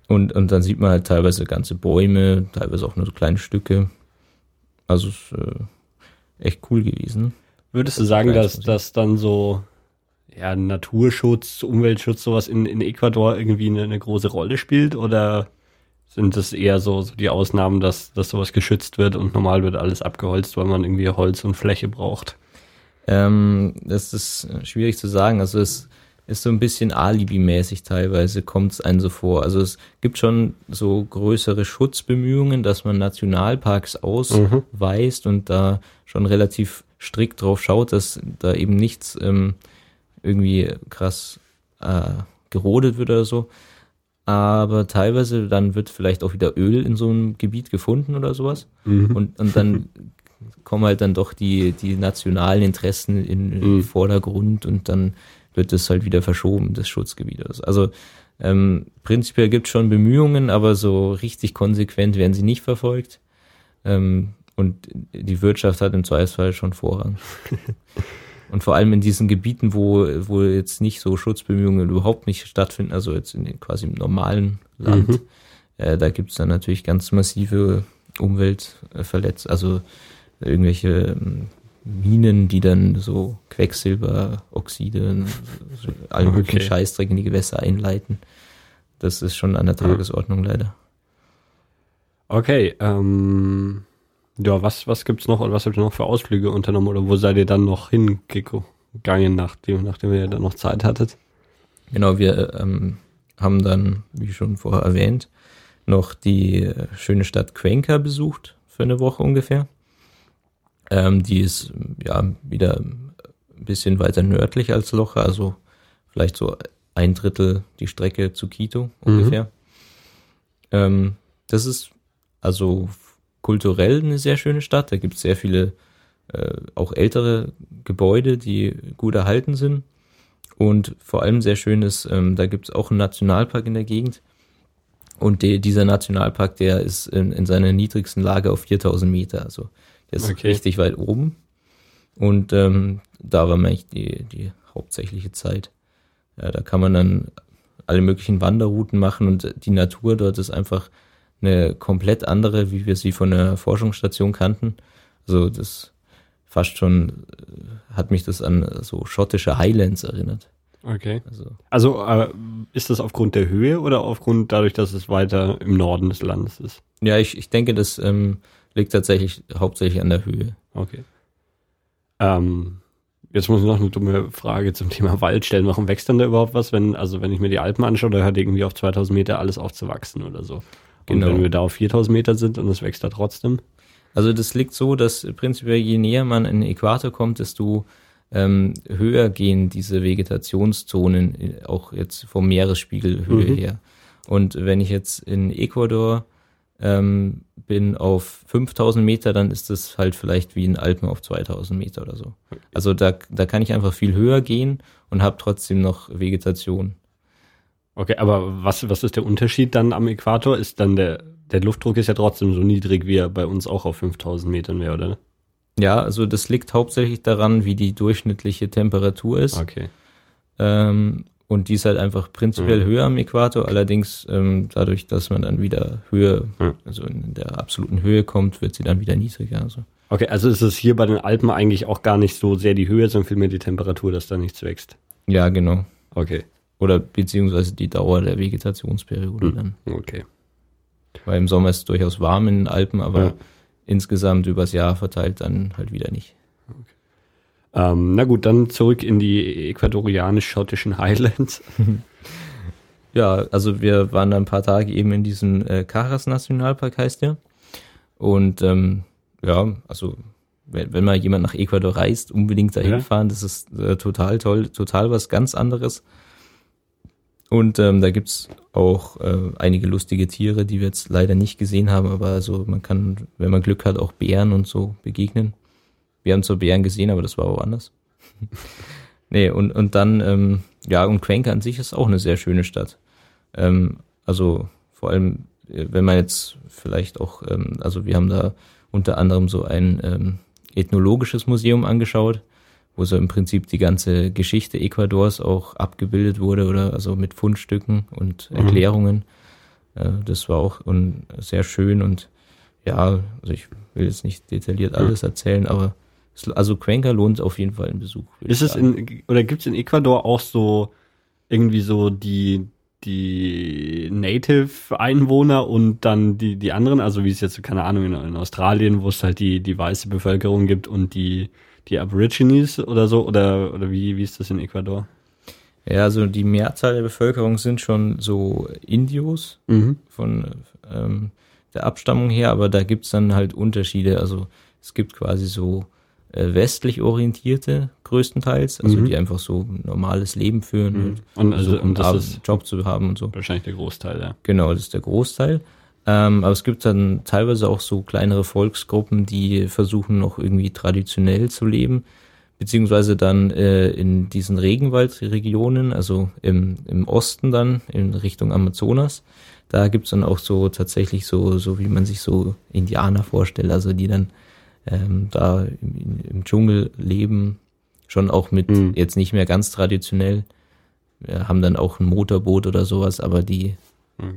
Und, und dann sieht man halt teilweise ganze Bäume, teilweise auch nur so kleine Stücke. Also es ist äh, echt cool gewesen. Würdest du sagen, dass das dann so ja, Naturschutz, Umweltschutz, sowas in, in Ecuador irgendwie eine, eine große Rolle spielt? Oder sind das eher so, so die Ausnahmen, dass, dass sowas geschützt wird und normal wird alles abgeholzt, weil man irgendwie Holz und Fläche braucht? Ähm, das ist schwierig zu sagen. Also es ist so ein bisschen Alibi-mäßig teilweise, kommt es einem so vor. Also es gibt schon so größere Schutzbemühungen, dass man Nationalparks ausweist mhm. und da schon relativ strikt drauf schaut, dass da eben nichts ähm, irgendwie krass äh, gerodet wird oder so. Aber teilweise dann wird vielleicht auch wieder Öl in so einem Gebiet gefunden oder sowas. Mhm. Und, und dann kommen halt dann doch die, die nationalen Interessen in, in mhm. den Vordergrund und dann wird es halt wieder verschoben, des Schutzgebietes. Also ähm, prinzipiell gibt es schon Bemühungen, aber so richtig konsequent werden sie nicht verfolgt. Ähm, und die Wirtschaft hat im Zweifelsfall schon Vorrang. und vor allem in diesen Gebieten, wo, wo jetzt nicht so Schutzbemühungen überhaupt nicht stattfinden, also jetzt in den quasi im normalen Land, mhm. äh, da gibt es dann natürlich ganz massive Umweltverletzungen, also irgendwelche ähm, Minen, die dann so Quecksilberoxide, so allen möglichen okay. Scheißdreck in die Gewässer einleiten. Das ist schon an der Tagesordnung leider. Okay, ähm, ja, was, was gibt's noch und was habt ihr noch für Ausflüge unternommen oder wo seid ihr dann noch hingegangen, nachdem, nachdem ihr dann noch Zeit hattet? Genau, wir ähm, haben dann, wie schon vorher erwähnt, noch die äh, schöne Stadt Cuenca besucht für eine Woche ungefähr. Ähm, die ist ja wieder ein bisschen weiter nördlich als Loche, also vielleicht so ein Drittel die Strecke zu Quito mhm. ungefähr. Mhm. Ähm, das ist also kulturell eine sehr schöne Stadt. Da gibt es sehr viele äh, auch ältere Gebäude, die gut erhalten sind. Und vor allem sehr schön ist, ähm, da gibt es auch einen Nationalpark in der Gegend. Und die, dieser Nationalpark, der ist in, in seiner niedrigsten Lage auf 4000 Meter. Also der ist okay. richtig weit oben. Und ähm, da war eigentlich die, die hauptsächliche Zeit. Ja, da kann man dann alle möglichen Wanderrouten machen und die Natur dort ist einfach eine komplett andere, wie wir sie von der Forschungsstation kannten. Also das fast schon äh, hat mich das an so schottische Highlands erinnert. Okay. Also, also äh, ist das aufgrund der Höhe oder aufgrund dadurch, dass es weiter im Norden des Landes ist? Ja, ich, ich denke, das ähm, Liegt tatsächlich hauptsächlich an der Höhe. Okay. Ähm, jetzt muss ich noch eine dumme Frage zum Thema Wald stellen. Warum wächst denn da überhaupt was, wenn, also wenn ich mir die Alpen anschaue, da hört irgendwie auf 2000 Meter alles aufzuwachsen oder so. Und genau. wenn wir da auf 4000 Meter sind und es wächst da trotzdem? Also das liegt so, dass prinzipiell je näher man in den Äquator kommt, desto ähm, höher gehen diese Vegetationszonen, äh, auch jetzt vom Meeresspiegelhöhe mhm. her. Und wenn ich jetzt in Ecuador ähm, bin auf 5000 Meter, dann ist das halt vielleicht wie in Alpen auf 2000 Meter oder so. Also da, da kann ich einfach viel höher gehen und habe trotzdem noch Vegetation. Okay, aber was, was ist der Unterschied dann am Äquator? Ist dann der, der Luftdruck ist ja trotzdem so niedrig, wie er bei uns auch auf 5000 Metern wäre, oder? Ja, also das liegt hauptsächlich daran, wie die durchschnittliche Temperatur ist. Okay. Ähm, und die ist halt einfach prinzipiell Mhm. höher am Äquator. Allerdings ähm, dadurch, dass man dann wieder Höhe, Mhm. also in der absoluten Höhe kommt, wird sie dann wieder niedriger. Also. Okay, also ist es hier bei den Alpen eigentlich auch gar nicht so sehr die Höhe, sondern vielmehr die Temperatur, dass da nichts wächst. Ja, genau. Okay. Oder beziehungsweise die Dauer der Vegetationsperiode Mhm. dann. Okay. Weil im Sommer ist es durchaus warm in den Alpen, aber Ja. insgesamt übers Jahr verteilt dann halt wieder nicht. Ähm, na gut, dann zurück in die äquatorianisch-schottischen Highlands. Ja, also wir waren da ein paar Tage eben in diesem äh, Caras Nationalpark heißt der. Und ähm, ja, also wenn, wenn mal jemand nach Ecuador reist, unbedingt dahin Ja. fahren. Das ist äh, total toll, total was ganz anderes. Und ähm, da gibt's auch äh, einige lustige Tiere, die wir jetzt leider nicht gesehen haben, aber also man kann, wenn man Glück hat, auch Bären und so begegnen. Wir haben zwar Bären gesehen, aber das war woanders. nee, und, und dann, ähm, ja, und Cuenca an sich ist auch eine sehr schöne Stadt. Ähm, also vor allem, äh, wenn man jetzt vielleicht auch, ähm, also wir haben da unter anderem so ein ähm, ethnologisches Museum angeschaut, wo so im Prinzip die ganze Geschichte Ecuadors auch abgebildet wurde oder also mit Fundstücken und Mhm. Erklärungen. Äh, das war auch sehr schön und ja, also ich will jetzt nicht detailliert alles erzählen, aber also Cuenca lohnt auf jeden Fall einen Besuch. Ist es in, oder gibt es in Ecuador auch so irgendwie so die, die Native-Einwohner und dann die, die anderen, also wie es jetzt, keine Ahnung, in, in Australien, wo es halt die, die weiße Bevölkerung gibt und die, die Aborigines oder so, oder, oder wie, wie ist das in Ecuador? Ja, also die Mehrzahl der Bevölkerung sind schon so Indios Mhm. von ähm, der Abstammung her, aber da gibt's dann halt Unterschiede. Also es gibt quasi so westlich orientierte größtenteils, also Mhm. die einfach so ein normales Leben führen Mhm. und Und also- und das einen ist- Job zu haben und so. Wahrscheinlich der Großteil, ja. Genau, das ist der Großteil. Ähm, aber es gibt dann teilweise auch so kleinere Volksgruppen, die versuchen noch irgendwie traditionell zu leben, beziehungsweise dann äh, in diesen Regenwaldregionen, also im, im Osten dann in Richtung Amazonas. Da gibt's dann auch so tatsächlich so, so wie man sich so Indianer vorstellt, also die dann ähm, da im, im Dschungel leben, schon auch mit Mhm. jetzt nicht mehr ganz traditionell. Wir haben dann auch ein Motorboot oder sowas, aber die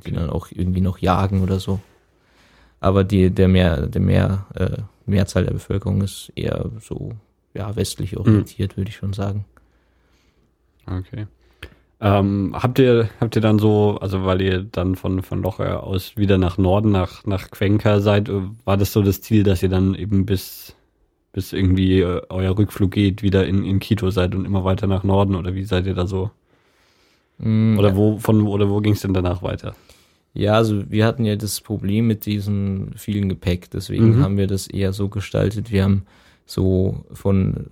die dann auch irgendwie noch jagen oder so. Aber die, der mehr, der mehr, äh, Mehrzahl der Bevölkerung ist eher so, ja, westlich orientiert, würde ich schon sagen. Okay. Ähm, habt ihr, habt ihr dann so, also weil ihr dann von, von Loche aus wieder nach Norden, nach, nach Cuenca seid, äh, war das so das Ziel, dass ihr dann eben bis, bis irgendwie äh, euer Rückflug geht, wieder in, in Quito seid und immer weiter nach Norden oder wie seid ihr da so? Mm, Oder wo, von, oder wo ging es denn danach weiter? Ja, also wir hatten ja das Problem mit diesem vielen Gepäck, deswegen Mhm. haben wir das eher so gestaltet. Wir haben so von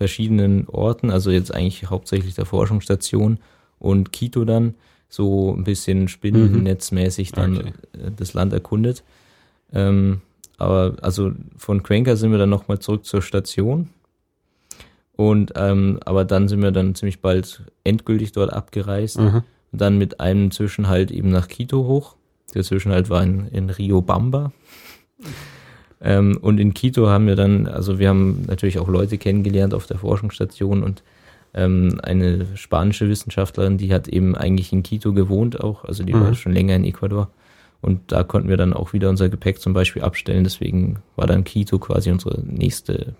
verschiedenen Orten, also jetzt eigentlich hauptsächlich der Forschungsstation und Quito dann, so ein bisschen spinnennetzmäßig dann Okay. äh, das Land erkundet. Ähm, aber also von Cuenca sind wir dann nochmal zurück zur Station. Und ähm, aber dann sind wir dann ziemlich bald endgültig dort abgereist. Mhm. Und dann mit einem Zwischenhalt eben nach Quito hoch. Der Zwischenhalt war in, in Rio Bamba. Ähm, und in Quito haben wir dann, also wir haben natürlich auch Leute kennengelernt auf der Forschungsstation und ähm, eine spanische Wissenschaftlerin, die hat eben eigentlich in Quito gewohnt auch, also die Mhm. war schon länger in Ecuador. Und da konnten wir dann auch wieder unser Gepäck zum Beispiel abstellen. Deswegen war dann Quito quasi unsere nächste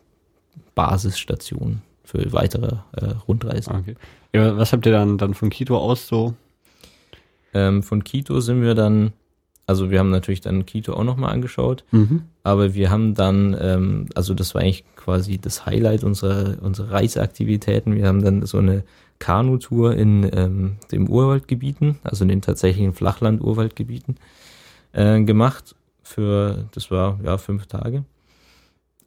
Basisstation für weitere äh, Rundreisen. Okay. Ja, was habt ihr dann, dann von Quito aus so? Ähm, von Quito sind wir dann, also wir haben natürlich dann Quito auch nochmal angeschaut, Mhm. Aber wir haben dann, ähm, also das war eigentlich quasi das Highlight unserer, unserer Reiseaktivitäten. Wir haben dann so eine Kanutour in ähm, dem Urwaldgebieten, also in den tatsächlichen Flachland-Urwaldgebieten äh, gemacht für, das war ja fünf Tage.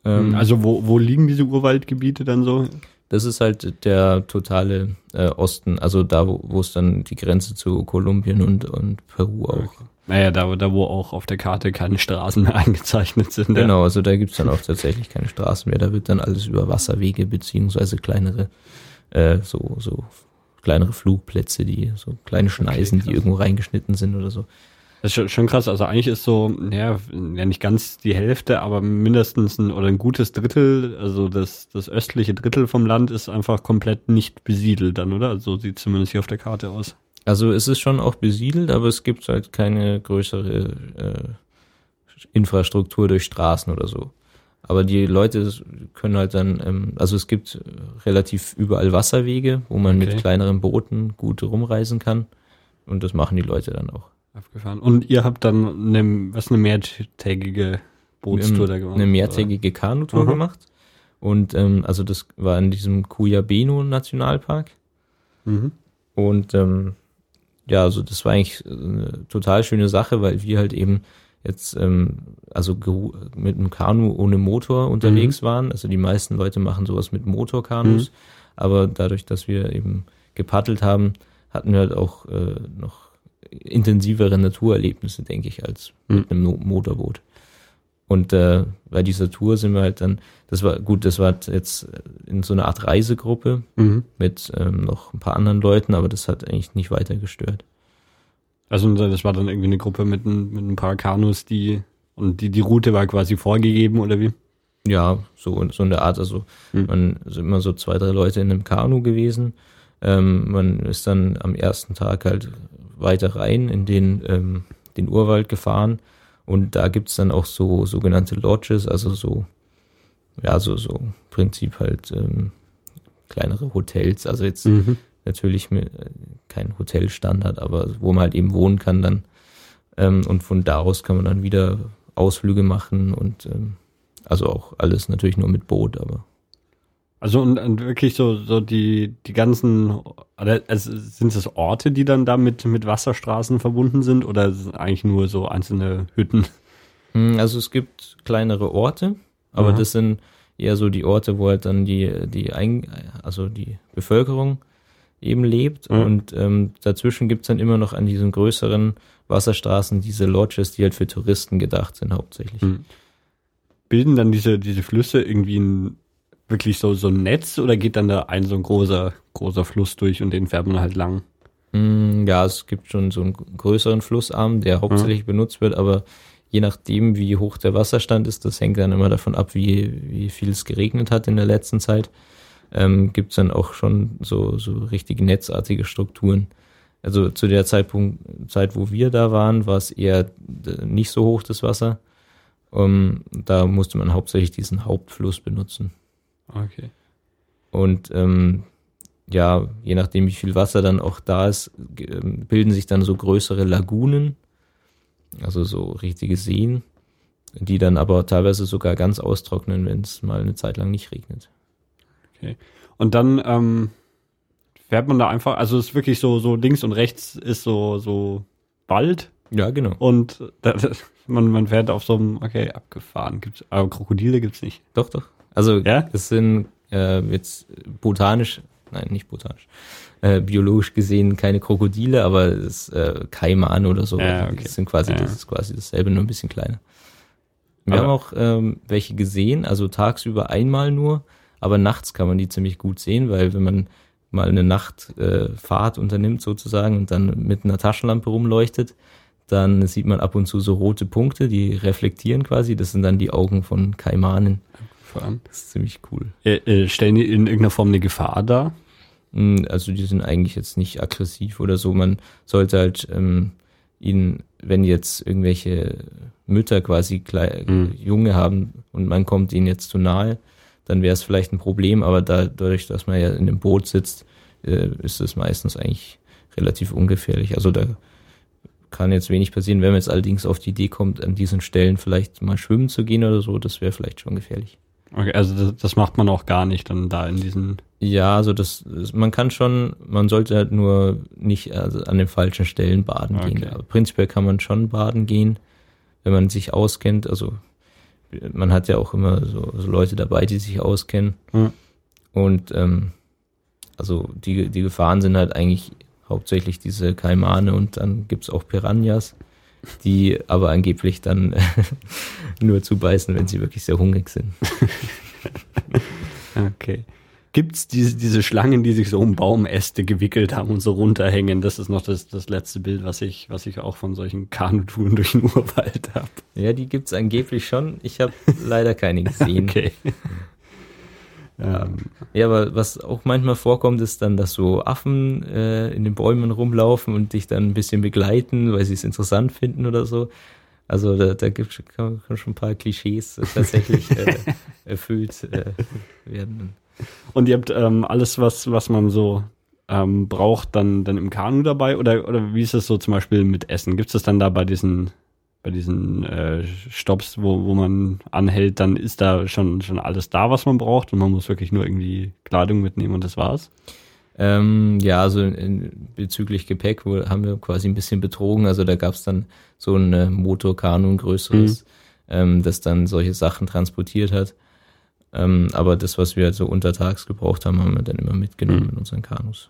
Ähm, Also wo, wo liegen diese Urwaldgebiete dann so? Das ist halt der totale äh, Osten, also da, wo wo es dann die Grenze zu Kolumbien und, und Peru auch. Naja, da, da wo auch auf der Karte keine Straßen mehr eingezeichnet sind. ja. Genau, also da gibt's dann auch tatsächlich keine Straßen mehr, da wird dann alles über Wasserwege beziehungsweise kleinere äh, so, so kleinere Flugplätze, die so kleine Schneisen, okay, die irgendwo reingeschnitten sind oder so. Das ist schon krass. Also eigentlich ist so, ja, ja nicht ganz die Hälfte, aber mindestens ein oder ein gutes Drittel, also das, das östliche Drittel vom Land ist einfach komplett nicht besiedelt dann, oder? Also sieht zumindest hier auf der Karte aus. Also es ist schon auch besiedelt, aber es gibt halt keine größere äh, Infrastruktur durch Straßen oder so. Aber die Leute können halt dann, ähm, also es gibt relativ überall Wasserwege, wo man okay. mit kleineren Booten gut rumreisen kann. Und das machen die Leute dann auch. Abgefahren. Und ihr habt dann eine, was eine mehrtägige Bootstour da gemacht? Eine mehrtägige Kanutour gemacht. Und ähm, also das war in diesem Cuyabeno Nationalpark. Mhm. Und ähm, ja, also das war eigentlich eine total schöne Sache, weil wir halt eben jetzt ähm, also mit einem Kanu ohne Motor unterwegs mhm. waren. Also die meisten Leute machen sowas mit Motorkanus, mhm. aber dadurch, dass wir eben gepaddelt haben, hatten wir halt auch äh, noch intensivere Naturerlebnisse, denke ich, als mhm. mit einem Motorboot. Und äh, bei dieser Tour sind wir halt dann, das war gut, das war jetzt in so einer Art Reisegruppe mhm. mit ähm, noch ein paar anderen Leuten, aber das hat eigentlich nicht weiter gestört. Also das war dann irgendwie eine Gruppe mit ein, mit ein paar Kanus, die und die, die Route war quasi vorgegeben oder wie? Ja, so, so in der Art. Also mhm. man sind immer so zwei, drei Leute in einem Kanu gewesen. Ähm, man ist dann am ersten Tag halt weiter rein in den, ähm, den Urwald gefahren und da gibt's dann auch so sogenannte Lodges, also so, ja, so, so im Prinzip halt ähm, kleinere Hotels, also jetzt mhm. natürlich mit, äh, kein Hotelstandard, aber wo man halt eben wohnen kann dann. Ähm, und von da aus kann man dann wieder Ausflüge machen und ähm, also auch alles natürlich nur mit Boot, aber also und, und, wirklich so, so die, die ganzen, also sind es Orte, die dann da mit, mit Wasserstraßen verbunden sind oder eigentlich nur so einzelne Hütten? Hm, also es gibt kleinere Orte, aber Aha. das sind eher so die Orte, wo halt dann die, die Ein also die Bevölkerung eben lebt. Mhm. Und ähm, dazwischen gibt's dann immer noch an diesen größeren Wasserstraßen diese Lodges, die halt für Touristen gedacht sind hauptsächlich. Mhm. Bilden dann diese, diese Flüsse irgendwie ein wirklich so, so ein Netz oder geht dann da ein so ein großer, großer Fluss durch und den fährt man halt lang? Mm, ja, es gibt schon so einen größeren Flussarm, der hauptsächlich ja. benutzt wird, aber je nachdem, wie hoch der Wasserstand ist, das hängt dann immer davon ab, wie, wie viel es geregnet hat in der letzten Zeit, ähm, gibt es dann auch schon so, so richtige netzartige Strukturen. Also zu der Zeitpunkt, Zeit, wo wir da waren, war es eher nicht so hoch, das Wasser. Um, da musste man hauptsächlich diesen Hauptfluss benutzen. Okay. Und ähm, ja, je nachdem, wie viel Wasser dann auch da ist, ähm, bilden sich dann so größere Lagunen, also so richtige Seen, die dann aber teilweise sogar ganz austrocknen, wenn es mal eine Zeit lang nicht regnet. Okay. Und dann ähm, fährt man da einfach, also es ist wirklich so, so links und rechts ist so, so Wald. Ja, genau. Und da, man, man fährt auf so einem, okay, abgefahren. Gibt's, aber Krokodile gibt's nicht. Doch, doch. Also ja? es sind äh, jetzt botanisch, nein, nicht botanisch, äh, biologisch gesehen keine Krokodile, aber es äh, Kaiman oder so. Ja, okay. Das sind quasi, ja. das ist quasi dasselbe, nur ein bisschen kleiner. Wir aber haben auch ähm, welche gesehen, also tagsüber einmal nur, aber nachts kann man die ziemlich gut sehen, weil wenn man mal eine Nachtfahrt äh, unternimmt sozusagen und dann mit einer Taschenlampe rumleuchtet, dann sieht man ab und zu so rote Punkte, die reflektieren quasi. Das sind dann die Augen von Kaimanen fahren. Das ist ziemlich cool. Äh, äh, stellen die in irgendeiner Form eine Gefahr dar? Hm, also die sind eigentlich jetzt nicht aggressiv oder so. Man sollte halt ähm, ihnen, wenn jetzt irgendwelche Mütter quasi Kle mhm. Junge haben und man kommt ihnen jetzt zu nahe, dann wäre es vielleicht ein Problem, aber da, dadurch, dass man ja in dem Boot sitzt, äh, ist es meistens eigentlich relativ ungefährlich. Also da kann jetzt wenig passieren. Wenn man jetzt allerdings auf die Idee kommt, an diesen Stellen vielleicht mal schwimmen zu gehen oder so, das wäre vielleicht schon gefährlich. Okay, also das, das, macht man auch gar nicht dann da in diesen. Ja, also das, man kann schon, man sollte halt nur nicht also an den falschen Stellen baden okay. gehen. Aber prinzipiell kann man schon baden gehen, wenn man sich auskennt. Also man hat ja auch immer so, so Leute dabei, die sich auskennen. Hm. Und ähm, also die, die Gefahren sind halt eigentlich hauptsächlich diese Kaimane und dann gibt's auch Piranhas die aber angeblich dann nur zubeißen, wenn sie wirklich sehr hungrig sind. okay. gibt's diese, diese Schlangen, die sich so um Baumäste gewickelt haben und so runterhängen. Das ist noch das, das letzte Bild, was ich, was ich auch von solchen Kanutouren durch den Urwald habe. Ja, die gibt's angeblich schon. Ich habe leider keine gesehen. Okay. Ähm, ja, aber was auch manchmal vorkommt, ist dann, dass so Affen äh, in den Bäumen rumlaufen und dich dann ein bisschen begleiten, weil sie es interessant finden oder so. Also da, da gibt es schon ein paar Klischees äh, tatsächlich äh, erfüllt äh, werden. Und ihr habt ähm, alles, was, was man so ähm, braucht, dann, dann im Kanu dabei? Oder, oder wie ist es so zum Beispiel mit Essen? Gibt es das dann da bei diesen, bei diesen äh, Stops, wo, wo man anhält, dann ist da schon, schon alles da, was man braucht und man muss wirklich nur irgendwie Kleidung mitnehmen und das war's? Ähm, ja, also in, bezüglich Gepäck wo, haben wir quasi ein bisschen betrogen. Also da gab es dann so ein äh, Motorkanu, ein größeres, mhm. ähm, das dann solche Sachen transportiert hat. Ähm, aber das, was wir so untertags gebraucht haben, haben wir dann immer mitgenommen mhm. in unseren Kanus.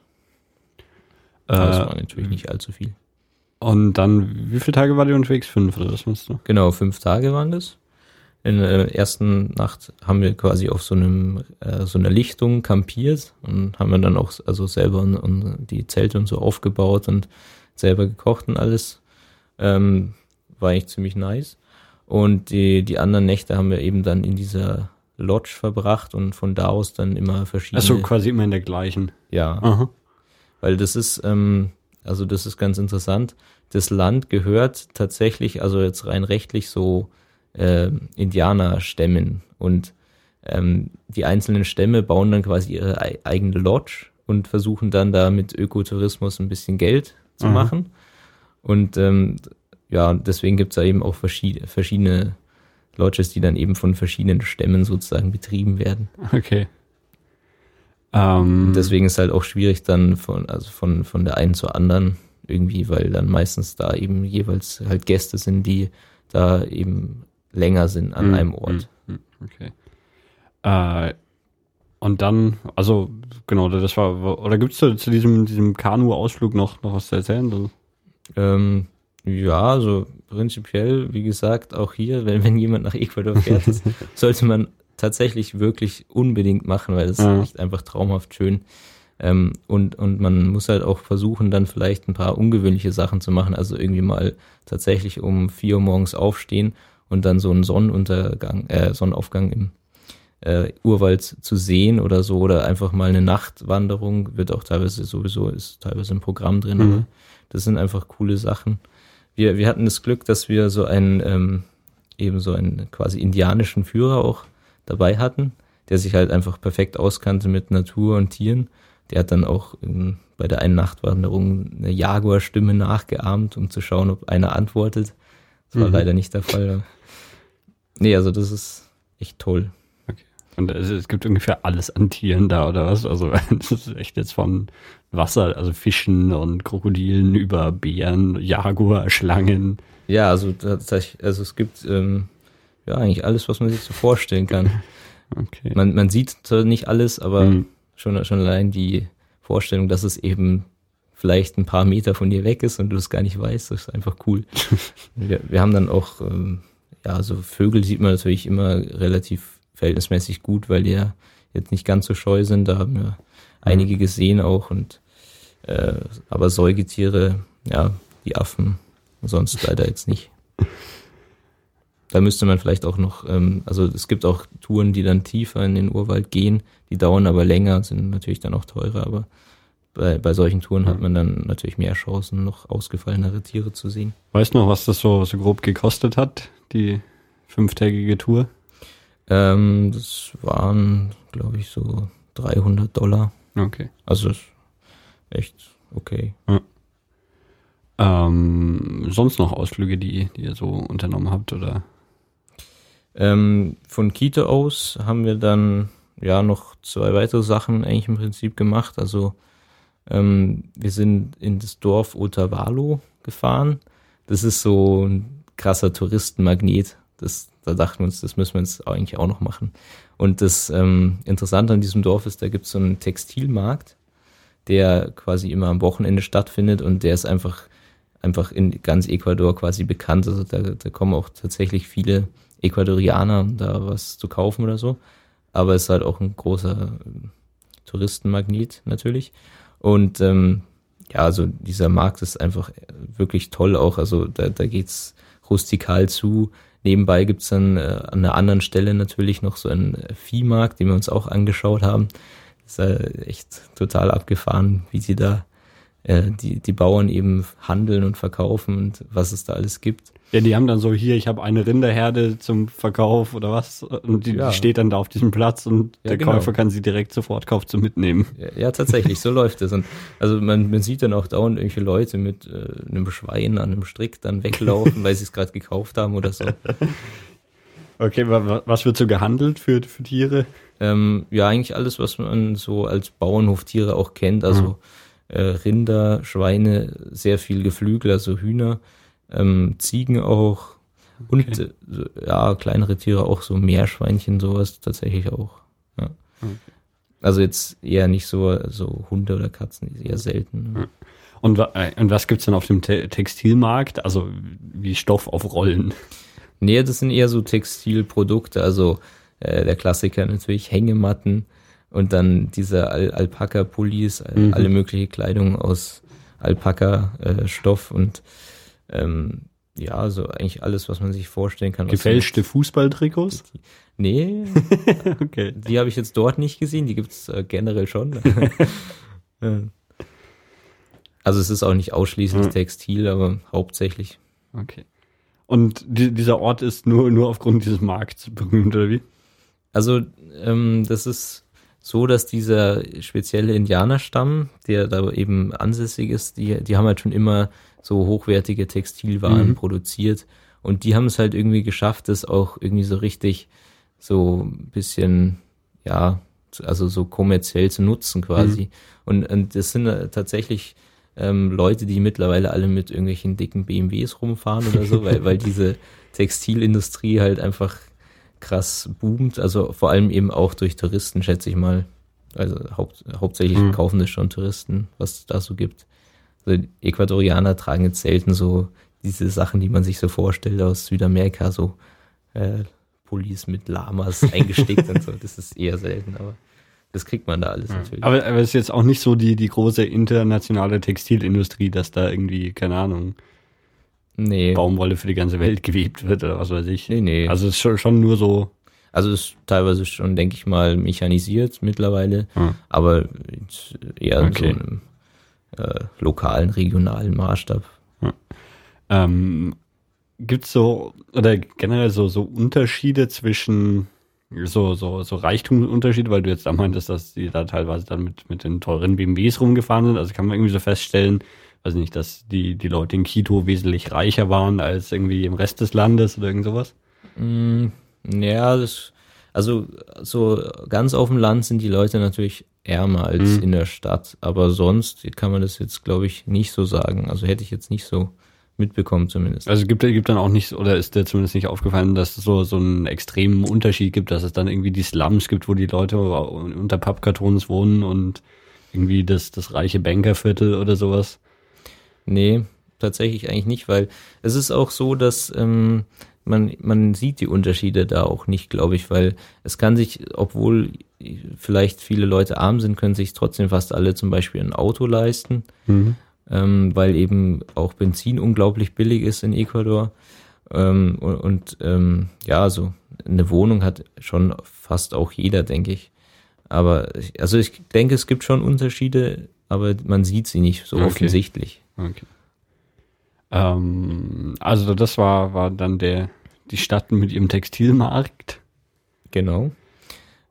Äh, das war natürlich nicht allzu viel. Und dann, wie viele Tage war die unterwegs? Fünf oder was meinst du? Genau, fünf Tage waren das. In der ersten Nacht haben wir quasi auf so einem äh, so einer Lichtung kampiert und haben wir dann auch also selber und, und die Zelte und so aufgebaut und selber gekocht und alles. Ähm, war eigentlich ziemlich nice. Und die, die anderen Nächte haben wir eben dann in dieser Lodge verbracht und von da aus dann immer verschiedene. Achso, quasi immer in der gleichen. Ja. Aha. Weil das ist, ähm, also das ist ganz interessant. Das Land gehört tatsächlich, also jetzt rein rechtlich so äh, Indianerstämmen und ähm, die einzelnen Stämme bauen dann quasi ihre eigene Lodge und versuchen dann da mit Ökotourismus ein bisschen Geld zu mhm. machen. Und ähm, ja, deswegen gibt es da eben auch verschiedene, verschiedene Lodges, die dann eben von verschiedenen Stämmen sozusagen betrieben werden. Okay. Ähm. Deswegen ist halt auch schwierig dann von, also von, von der einen zur anderen irgendwie, weil dann meistens da eben jeweils halt Gäste sind, die da eben länger sind an mm, einem Ort. Mm, okay. Äh, und dann, also genau, das war, oder gibt es zu, diesem, diesem Kanu-Ausflug noch, noch was zu erzählen? Ähm, ja, also prinzipiell, wie gesagt, auch hier, wenn, wenn jemand nach Ecuador fährt, sollte man tatsächlich wirklich unbedingt machen, weil es ja. ist echt einfach traumhaft schön. Ähm, und, und man muss halt auch versuchen, dann vielleicht ein paar ungewöhnliche Sachen zu machen. Also irgendwie mal tatsächlich um vier Uhr morgens aufstehen und dann so einen Sonnenuntergang, äh, Sonnenaufgang im äh, Urwald zu sehen oder so oder einfach mal eine Nachtwanderung wird auch teilweise sowieso ist teilweise im Programm drin. Mhm. Das sind einfach coole Sachen. Wir, wir hatten das Glück, dass wir so einen ähm, eben so einen quasi indianischen Führer auch dabei hatten, der sich halt einfach perfekt auskannte mit Natur und Tieren. Der hat dann auch bei der einen Nachtwanderung eine Jaguar-Stimme nachgeahmt, um zu schauen, ob einer antwortet. Das war mhm. leider nicht der Fall. Nee, also das ist echt toll. Okay. Und es gibt ungefähr alles an Tieren da, oder was? Also das ist echt jetzt von Wasser, also Fischen und Krokodilen über Bären, Jaguar, Schlangen. Ja, also tatsächlich, also es gibt ähm, ja eigentlich alles, was man sich so vorstellen kann. Okay. Man, man sieht zwar nicht alles, aber mhm. schon, schon allein die Vorstellung, dass es eben vielleicht ein paar Meter von dir weg ist und du es gar nicht weißt, das ist einfach cool. wir, wir haben dann auch ähm, ja, so Vögel sieht man natürlich immer relativ verhältnismäßig gut, weil die ja jetzt nicht ganz so scheu sind. Da haben wir einige gesehen auch und äh, aber Säugetiere, ja, die Affen, sonst leider jetzt nicht. Da müsste man vielleicht auch noch, ähm, also es gibt auch Touren, die dann tiefer in den Urwald gehen, die dauern aber länger, sind natürlich dann auch teurer, aber bei, bei solchen Touren hat man dann natürlich mehr Chancen, noch ausgefallenere Tiere zu sehen. Weißt du noch, was das so, so grob gekostet hat, die fünftägige Tour? Ähm, das waren, glaube ich, so 300 Dollar. Okay. Also echt okay. Ja. Ähm, sonst noch Ausflüge, die, die ihr so unternommen habt, oder? Ähm, von Quito aus haben wir dann ja noch zwei weitere Sachen eigentlich im Prinzip gemacht. Also ähm, wir sind in das Dorf Otavalo gefahren. Das ist so ein krasser Touristenmagnet. Das, da dachten wir uns, das müssen wir jetzt eigentlich auch noch machen. Und das ähm, Interessante an diesem Dorf ist, da gibt es so einen Textilmarkt, der quasi immer am Wochenende stattfindet und der ist einfach, einfach in ganz Ecuador quasi bekannt. Also da, da kommen auch tatsächlich viele Ecuadorianer, da was zu kaufen oder so. Aber es ist halt auch ein großer Touristenmagnet natürlich. Und ähm, ja, also dieser Markt ist einfach wirklich toll auch. Also da, da geht's rustikal zu. Nebenbei gibt's dann äh, an einer anderen Stelle natürlich noch so einen Viehmarkt, den wir uns auch angeschaut haben. Das ist äh, echt total abgefahren, wie sie da äh, die, die Bauern eben handeln und verkaufen und was es da alles gibt. Ja, die haben dann so hier, ich habe eine Rinderherde zum Verkauf oder was und die, ja. die steht dann da auf diesem Platz und ja, der genau. Käufer kann sie direkt sofort kauft zum mitnehmen. Ja, ja tatsächlich, so läuft es. Und also man, man sieht dann auch dauernd irgendwelche Leute mit äh, einem Schwein an einem Strick dann weglaufen, weil sie es gerade gekauft haben oder so. Okay, was wird so gehandelt für, für Tiere? Ähm, ja, eigentlich alles, was man so als Bauernhoftiere auch kennt. Also mhm äh, Rinder, Schweine, sehr viel Geflügel, also Hühner, ähm, Ziegen auch und okay. äh, ja, kleinere Tiere auch, so Meerschweinchen, sowas tatsächlich auch. Ja. Okay. Also jetzt eher nicht so, so Hunde oder Katzen, eher selten. Ja. Und, äh, und was gibt's denn auf dem Te Textilmarkt? Also wie Stoff auf Rollen? Nee, das sind eher so Textilprodukte, also äh, der Klassiker natürlich Hängematten, und dann diese Al Alpaka-Pullis, mhm. alle mögliche Kleidung aus Alpaka-Stoff äh, und ähm, ja, so eigentlich alles, was man sich vorstellen kann. Gefälschte Fußballtrikots? Nee, okay. die habe ich jetzt dort nicht gesehen, die gibt's äh, generell schon. also es ist auch nicht ausschließlich mhm. Textil, aber hauptsächlich. Okay. Und die, dieser Ort ist nur, nur aufgrund dieses Markts berühmt, oder wie? Also ähm, das ist so, dass dieser spezielle Indianerstamm, der da eben ansässig ist, die, die haben halt schon immer so hochwertige Textilwaren mhm. produziert und die haben es halt irgendwie geschafft, das auch irgendwie so richtig so ein bisschen, ja, also so kommerziell zu nutzen quasi. Mhm. Und, und das sind tatsächlich ähm, Leute, die mittlerweile alle mit irgendwelchen dicken BMWs rumfahren oder so, weil, weil diese Textilindustrie halt einfach krass boomt, also vor allem eben auch durch Touristen, schätze ich mal. Also haupt, hauptsächlich mhm. kaufen das schon Touristen, was es da so gibt. Also Ecuadorianer tragen jetzt selten so diese Sachen, die man sich so vorstellt aus Südamerika, so äh, Pullis mit Lamas eingestickt und so. Das ist eher selten, aber das kriegt man da alles ja. natürlich. Aber, aber es ist jetzt auch nicht so die, die große internationale Textilindustrie, dass da irgendwie, keine Ahnung, nee. Baumwolle für die ganze Welt gewebt wird oder was weiß ich. Nee, nee. Also es ist schon, nur so. Also es ist teilweise schon, denke ich mal, mechanisiert mittlerweile, hm. aber eher okay. in so einem äh, lokalen, regionalen Maßstab. Hm. Ähm, Gibt es so, oder generell so, so Unterschiede zwischen so, so, so Reichtumsunterschiede, weil du jetzt da meintest, dass die da teilweise dann mit, mit den teuren BMWs rumgefahren sind. Also kann man irgendwie so feststellen, weiß nicht, dass die, die Leute in Quito wesentlich reicher waren als irgendwie im Rest des Landes oder irgend sowas? Mm, ja, das, also so ganz auf dem Land sind die Leute natürlich ärmer als mhm. in der Stadt, aber sonst kann man das jetzt, glaube ich, nicht so sagen. Also hätte ich jetzt nicht so mitbekommen zumindest. Also gibt gibt dann auch nicht, oder ist dir zumindest nicht aufgefallen, dass es so, so einen extremen Unterschied gibt, dass es dann irgendwie die Slums gibt, wo die Leute unter Pappkartons wohnen und irgendwie das, das reiche Bankerviertel oder sowas? Nee, tatsächlich eigentlich nicht, weil es ist auch so, dass ähm, man, man sieht die Unterschiede da auch nicht, glaube ich, weil es kann sich, obwohl vielleicht viele Leute arm sind, können sich trotzdem fast alle zum Beispiel ein Auto leisten, mhm. ähm, weil eben auch Benzin unglaublich billig ist in Ecuador. Ähm, und ähm, ja, so eine Wohnung hat schon fast auch jeder, denke ich. Aber also ich denke, es gibt schon Unterschiede, aber man sieht sie nicht so okay. offensichtlich. Okay. Ähm, also das war, war dann der, die Stadt mit ihrem Textilmarkt. Genau.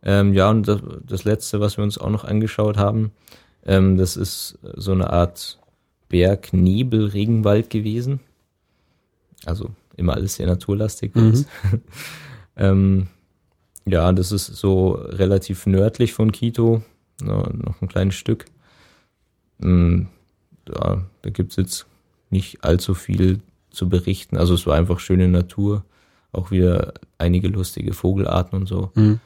Ähm, ja, und das, das, letzte, was wir uns auch noch angeschaut haben, ähm, das ist so eine Art Berg-Nebel-Regenwald gewesen. Also immer alles sehr naturlastig. Mhm. ähm, ja, das ist so relativ nördlich von Quito, noch ein kleines Stück. Ja, da gibt's jetzt nicht allzu viel zu berichten. Also es war einfach schöne Natur, auch wieder einige lustige Vogelarten und so. Mhm.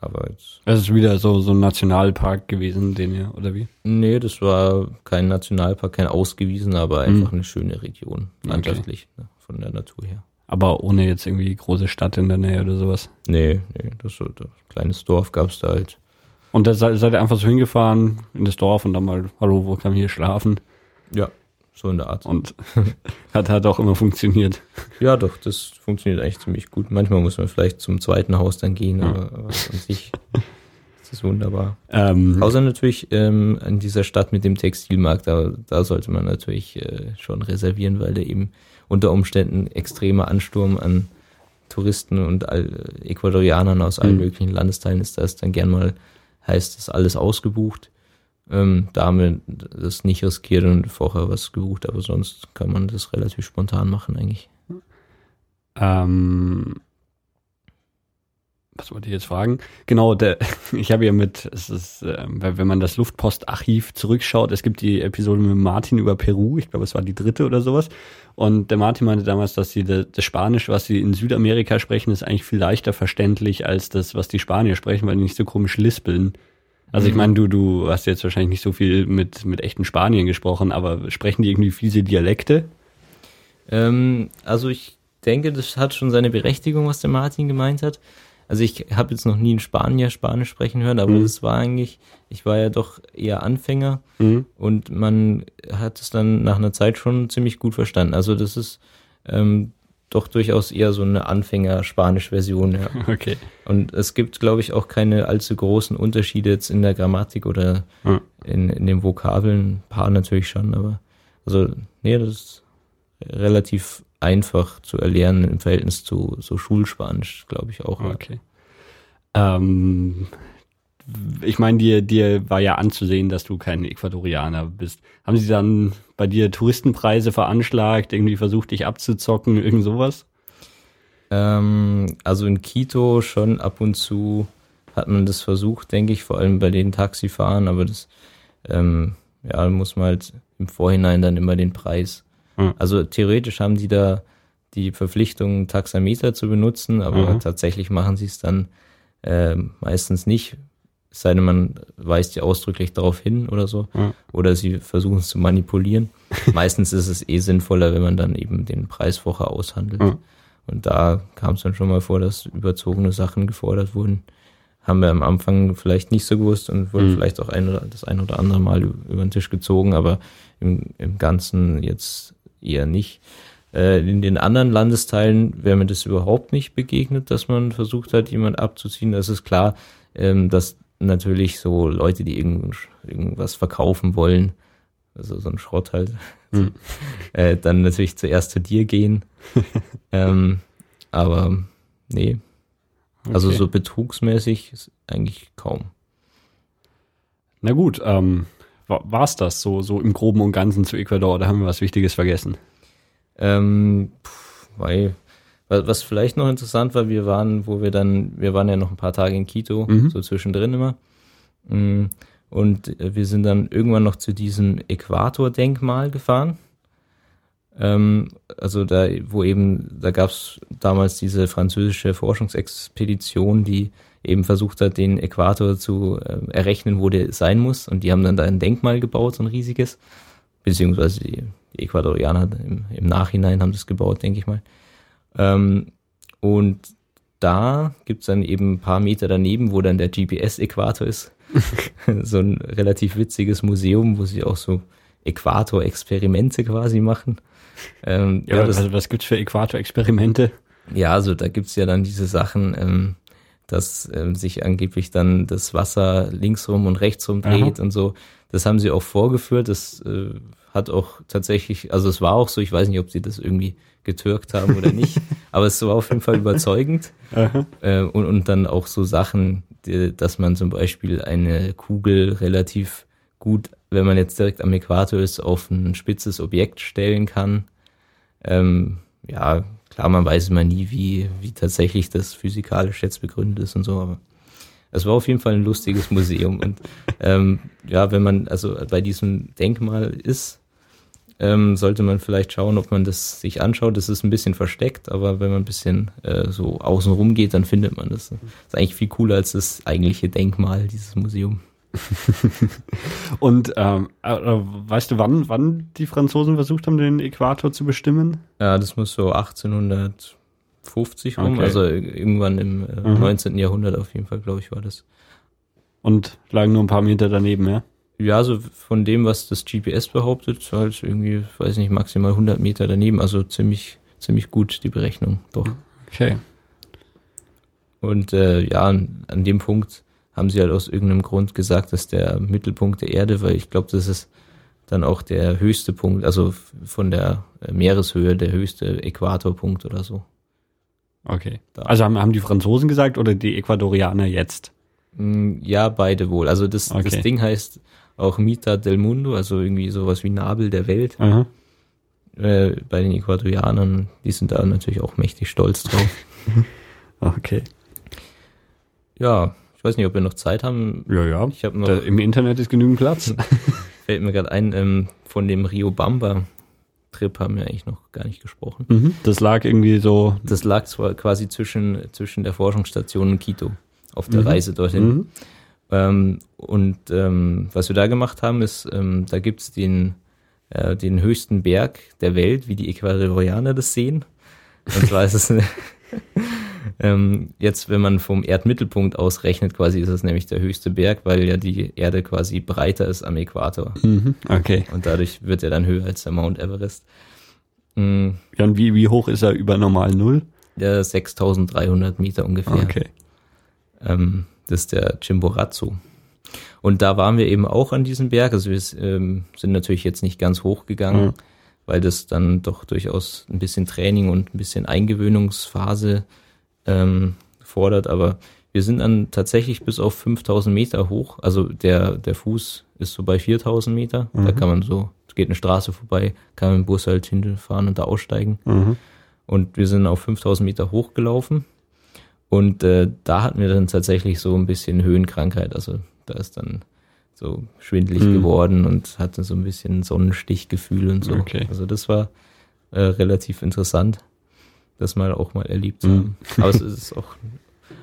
Aber jetzt. Es ist wieder so, so ein Nationalpark gewesen, den ihr, oder wie? Nee, das war kein Nationalpark, kein ausgewiesen, aber einfach mhm. eine schöne Region, landschaftlich, okay. ne, von der Natur her. Aber ohne jetzt irgendwie große Stadt in der Nähe oder sowas? Nee, nee, das so ein kleines Dorf gab's da halt. Und da seid, seid ihr einfach so hingefahren in das Dorf und dann mal, hallo, wo kann ich hier schlafen? Ja, so in der Art. Und hat, hat auch immer funktioniert. Ja, doch, das funktioniert eigentlich ziemlich gut. Manchmal muss man vielleicht zum zweiten Haus dann gehen, aber, aber an sich ist es wunderbar. Ähm, Außer natürlich ähm, in dieser Stadt mit dem Textilmarkt, da, da sollte man natürlich äh, schon reservieren, weil da eben unter Umständen extremer Ansturm an Touristen und all, Ecuadorianern aus allen Mhm. möglichen Landesteilen ist. Da ist dann gern mal, heißt das alles ausgebucht. Ähm, da haben wir das nicht riskiert und vorher was gebucht, aber sonst kann man das relativ spontan machen eigentlich. Ähm, was wollte ich jetzt fragen? Genau, der, ich habe ja mit, es ist, äh, wenn man das Luftpostarchiv zurückschaut, es gibt die Episode mit Martin über Peru, ich glaube, es war die dritte oder sowas. Und der Martin meinte damals, dass sie de- das Spanisch, was sie in Südamerika sprechen, ist eigentlich viel leichter verständlich als das, was die Spanier sprechen, weil die nicht so komisch lispeln. Also ich Mhm. meine, du, du hast jetzt wahrscheinlich nicht so viel mit, mit echten Spaniern gesprochen, aber sprechen die irgendwie viele Dialekte? Ähm, also ich denke, das hat schon seine Berechtigung, was der Martin gemeint hat. Also ich habe jetzt noch nie einen Spanier Spanisch sprechen hören, aber Mhm. das war eigentlich, ich war ja doch eher Anfänger Mhm. und man hat es dann nach einer Zeit schon ziemlich gut verstanden. Also das ist ähm, doch durchaus eher so eine Anfänger-Spanisch-Version, ja. Okay. Und es gibt, glaube ich, auch keine allzu großen Unterschiede jetzt in der Grammatik oder Ja. in, in den Vokabeln. Ein paar natürlich schon, aber also, nee, das ist relativ einfach zu erlernen im Verhältnis zu so Schulspanisch, glaube ich auch. Okay. Ähm, ich meine, dir, dir war ja anzusehen, dass du kein Ecuadorianer bist. Haben sie dann bei dir Touristenpreise veranschlagt, irgendwie versucht, dich abzuzocken, irgend sowas? Ähm, also in Quito schon ab und zu hat man das versucht, denke ich, vor allem bei den Taxifahren, aber das, ähm, ja, muss man halt im Vorhinein dann immer den Preis. Hm. Also theoretisch haben die da die Verpflichtung, Taxameter zu benutzen, aber Mhm. tatsächlich machen sie es dann ähm, meistens nicht. Es sei denn, man weist ja ausdrücklich darauf hin oder so. Ja. Oder sie versuchen es zu manipulieren. Meistens ist es eh sinnvoller, wenn man dann eben den Preis vorher aushandelt. Ja. Und da kam es dann schon mal vor, dass überzogene Sachen gefordert wurden. Haben wir am Anfang vielleicht nicht so gewusst und wurden Mhm. vielleicht auch ein oder, das ein oder andere Mal über den Tisch gezogen, aber im, im Ganzen jetzt eher nicht. Äh, in den anderen Landesteilen wäre mir das überhaupt nicht begegnet, dass man versucht hat, jemand abzuziehen. Das ist klar, ähm, dass natürlich so Leute, die irgend, irgendwas verkaufen wollen, also so ein Schrott halt, Mhm. äh, dann natürlich zuerst zu dir gehen. ähm, aber nee, also Okay. so betrugsmäßig ist eigentlich kaum. Na gut, ähm, wa- war's das so, so im Groben und Ganzen zu Ecuador? Da haben wir was Wichtiges vergessen. Ähm, pff, weil, was vielleicht noch interessant war, wir waren, wo wir dann, wir waren ja noch ein paar Tage in Quito, Mhm. so zwischendrin immer. Mm, Und äh, wir sind dann irgendwann noch zu diesem Äquator-Denkmal gefahren. Ähm, also da, wo eben, da gab es damals diese französische Forschungsexpedition, die eben versucht hat, den Äquator zu äh, errechnen, wo der sein muss. Und die haben dann da ein Denkmal gebaut, so ein riesiges. Beziehungsweise die, die Ecuadorianer im, im Nachhinein haben das gebaut, denke ich mal. Ähm, und da gibt's dann eben ein paar Meter daneben, wo dann der GPS-Äquator ist. so ein relativ witziges Museum, wo sie auch so Äquator-Experimente quasi machen. Ähm, Ja, ja, das, was, was gibt's für Äquator-Experimente? ja, also da gibt's ja dann diese Sachen, ähm, dass ähm, sich angeblich dann das Wasser linksrum und rechtsrum dreht und so. Das haben sie auch vorgeführt. Das äh, hat auch tatsächlich, also es war auch so, ich weiß nicht, ob sie das irgendwie getürkt haben oder nicht, aber es war auf jeden Fall überzeugend. Äh, und, und dann auch so Sachen, die, dass man zum Beispiel eine Kugel relativ gut, wenn man jetzt direkt am Äquator ist, auf ein spitzes Objekt stellen kann. Ähm, ja, klar, man weiß immer nie, wie, wie tatsächlich das physikalisch jetzt begründet ist und so, aber es war auf jeden Fall ein lustiges Museum. Und ähm, ja, wenn man also bei diesem Denkmal ist, ähm, sollte man vielleicht schauen, ob man das sich anschaut. Das ist ein bisschen versteckt, aber wenn man ein bisschen äh, so außen rum geht, dann findet man das. Das ist eigentlich viel cooler als das eigentliche Denkmal, dieses Museum. Und ähm, äh, weißt du, wann, wann die Franzosen versucht haben, den Äquator zu bestimmen? Ja, das muss so 1850 rum, Okay. also irgendwann im äh, Mhm. 19. Jahrhundert auf jeden Fall, glaube ich, war das. Und lagen nur ein paar Meter daneben, ja? Ja, so von dem, was das GPS behauptet, halt irgendwie, weiß nicht, maximal 100 Meter daneben. Also ziemlich, ziemlich gut die Berechnung, doch. Okay. Und äh, ja, an, an dem Punkt haben sie halt aus irgendeinem Grund gesagt, dass der Mittelpunkt der Erde, weil ich glaube, das ist dann auch der höchste Punkt, also von der äh, Meereshöhe der höchste Äquatorpunkt oder so. Okay. Also haben, haben die Franzosen gesagt oder die Ecuadorianer jetzt? Mm, Ja, beide wohl. Also das, Okay. das Ding heißt auch Mita del Mundo, also irgendwie sowas wie Nabel der Welt. Aha. Äh, bei den Ecuadorianern, die sind da natürlich auch mächtig stolz drauf. Okay. ja, ich weiß nicht, ob wir noch Zeit haben. Ja, ja. Ich habe noch, Da, Im Internet ist genügend Platz. fällt mir gerade ein, ähm, von dem Rio Bamba Trip haben wir eigentlich noch gar nicht gesprochen. Mhm. Das lag irgendwie so. Das lag zwar quasi zwischen, zwischen der Forschungsstation und Quito auf der Mhm. Reise dorthin. Mhm. Ähm, und ähm, was wir da gemacht haben, ist, ähm, da gibt's den, äh, den höchsten Berg der Welt, wie die Ecuadorianer das sehen. Und zwar ist es ähm, jetzt, wenn man vom Erdmittelpunkt aus rechnet, quasi ist es nämlich der höchste Berg, weil ja die Erde quasi breiter ist am Äquator. Mhm. Okay. Und dadurch wird er dann höher als der Mount Everest. Mm, Ja, und wie, wie hoch ist er über normal Null? Der 6300 Meter ungefähr. Okay. Ähm, das ist der Chimborazo. Und da waren wir eben auch an diesem Berg. Also wir ähm, sind natürlich jetzt nicht ganz hochgegangen, Mhm. weil das dann doch durchaus ein bisschen Training und ein bisschen Eingewöhnungsphase ähm, fordert. Aber wir sind dann tatsächlich bis auf 5000 Meter hoch. Also der, der Fuß ist so bei 4000 Meter. Da Mhm. kann man so, es geht eine Straße vorbei, kann man dem Bus halt hinfahren und da aussteigen. Mhm. Und wir sind auf 5000 Meter hochgelaufen. Und äh, da hatten wir dann tatsächlich so ein bisschen Höhenkrankheit. Also da ist dann so schwindelig Mhm. geworden und hatte so ein bisschen Sonnenstichgefühl und so. Okay. Also das war äh, relativ interessant, das mal auch mal erlebt zu Mhm. haben. Aber es ist auch,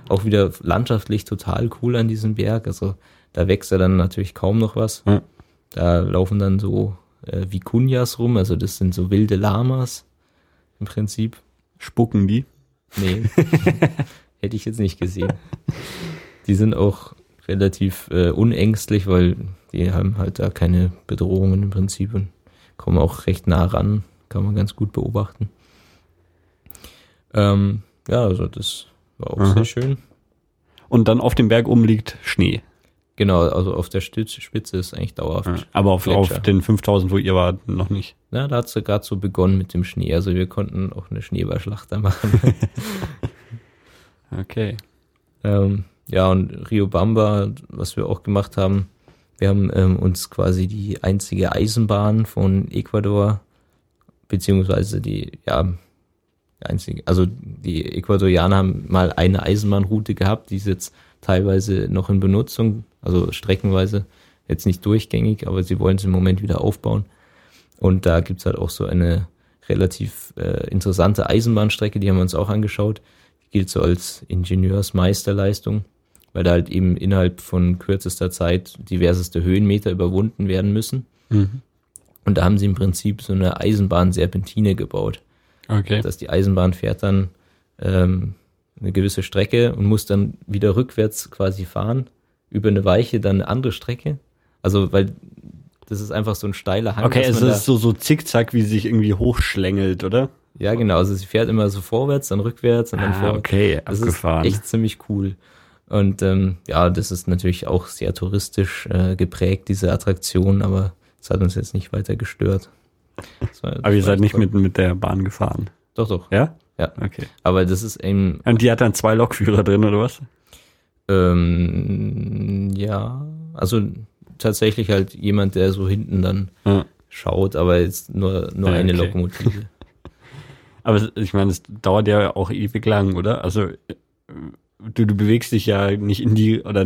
auch wieder landschaftlich total cool an diesem Berg. Also da wächst ja dann natürlich kaum noch was. Ja. Da laufen dann so äh, Vikunjas rum, also das sind so wilde Lamas im Prinzip. Spucken die? Nee, hätte ich jetzt nicht gesehen. Die sind auch relativ äh, unängstlich, weil die haben halt da keine Bedrohungen im Prinzip und kommen auch recht nah ran, kann man ganz gut beobachten. Ähm, ja, also das war auch Aha. sehr schön. Und dann auf dem Berg oben liegt Schnee. Genau, also auf der Spitze ist eigentlich dauerhaft. Ja. Aber auf, auf den 5000, wo ihr wart, noch nicht. Na, da hat es gerade so begonnen mit dem Schnee. Also wir konnten auch eine Schneeballschlacht da machen. Okay. Ähm, ja, und Rio Bamba, was wir auch gemacht haben, wir haben ähm, uns quasi die einzige Eisenbahn von Ecuador, beziehungsweise die, ja, einzige, also die Ecuadorianer haben mal eine Eisenbahnroute gehabt, die ist jetzt teilweise noch in Benutzung, also streckenweise, jetzt nicht durchgängig, aber sie wollen es im Moment wieder aufbauen. Und da gibt's halt auch so eine relativ äh, interessante Eisenbahnstrecke, die haben wir uns auch angeschaut. Gilt so als Ingenieursmeisterleistung, weil da halt eben innerhalb von kürzester Zeit diverseste Höhenmeter überwunden werden müssen. Mhm. Und da haben sie im Prinzip so eine Eisenbahnserpentine gebaut. Okay. Dass die Eisenbahn fährt dann ähm, eine gewisse Strecke und muss dann wieder rückwärts quasi fahren, über eine Weiche dann eine andere Strecke. Also, weil das ist einfach so ein steiler Hang. Okay, dass es ist so, so zickzack, wie sie sich irgendwie hochschlängelt, oder? Ja, genau. Also sie fährt immer so vorwärts, dann rückwärts und dann Ah, vorwärts. okay, Das abgefahren. ist echt ziemlich cool. Und ähm, ja, das ist natürlich auch sehr touristisch äh, geprägt, diese Attraktion, aber es hat uns jetzt nicht weiter gestört. War- Aber ihr seid nicht mit, mit der Bahn gefahren. Doch, doch. Ja? Ja. Okay. Aber das ist eben, Und die hat dann zwei Lokführer drin, oder was? ähm, ja, also tatsächlich halt jemand, der so hinten dann Ja. schaut, aber jetzt nur, nur Ja, eine okay. Lokomotive. Aber ich meine, es dauert ja auch ewig lang, oder? Also du, du bewegst dich ja nicht in die oder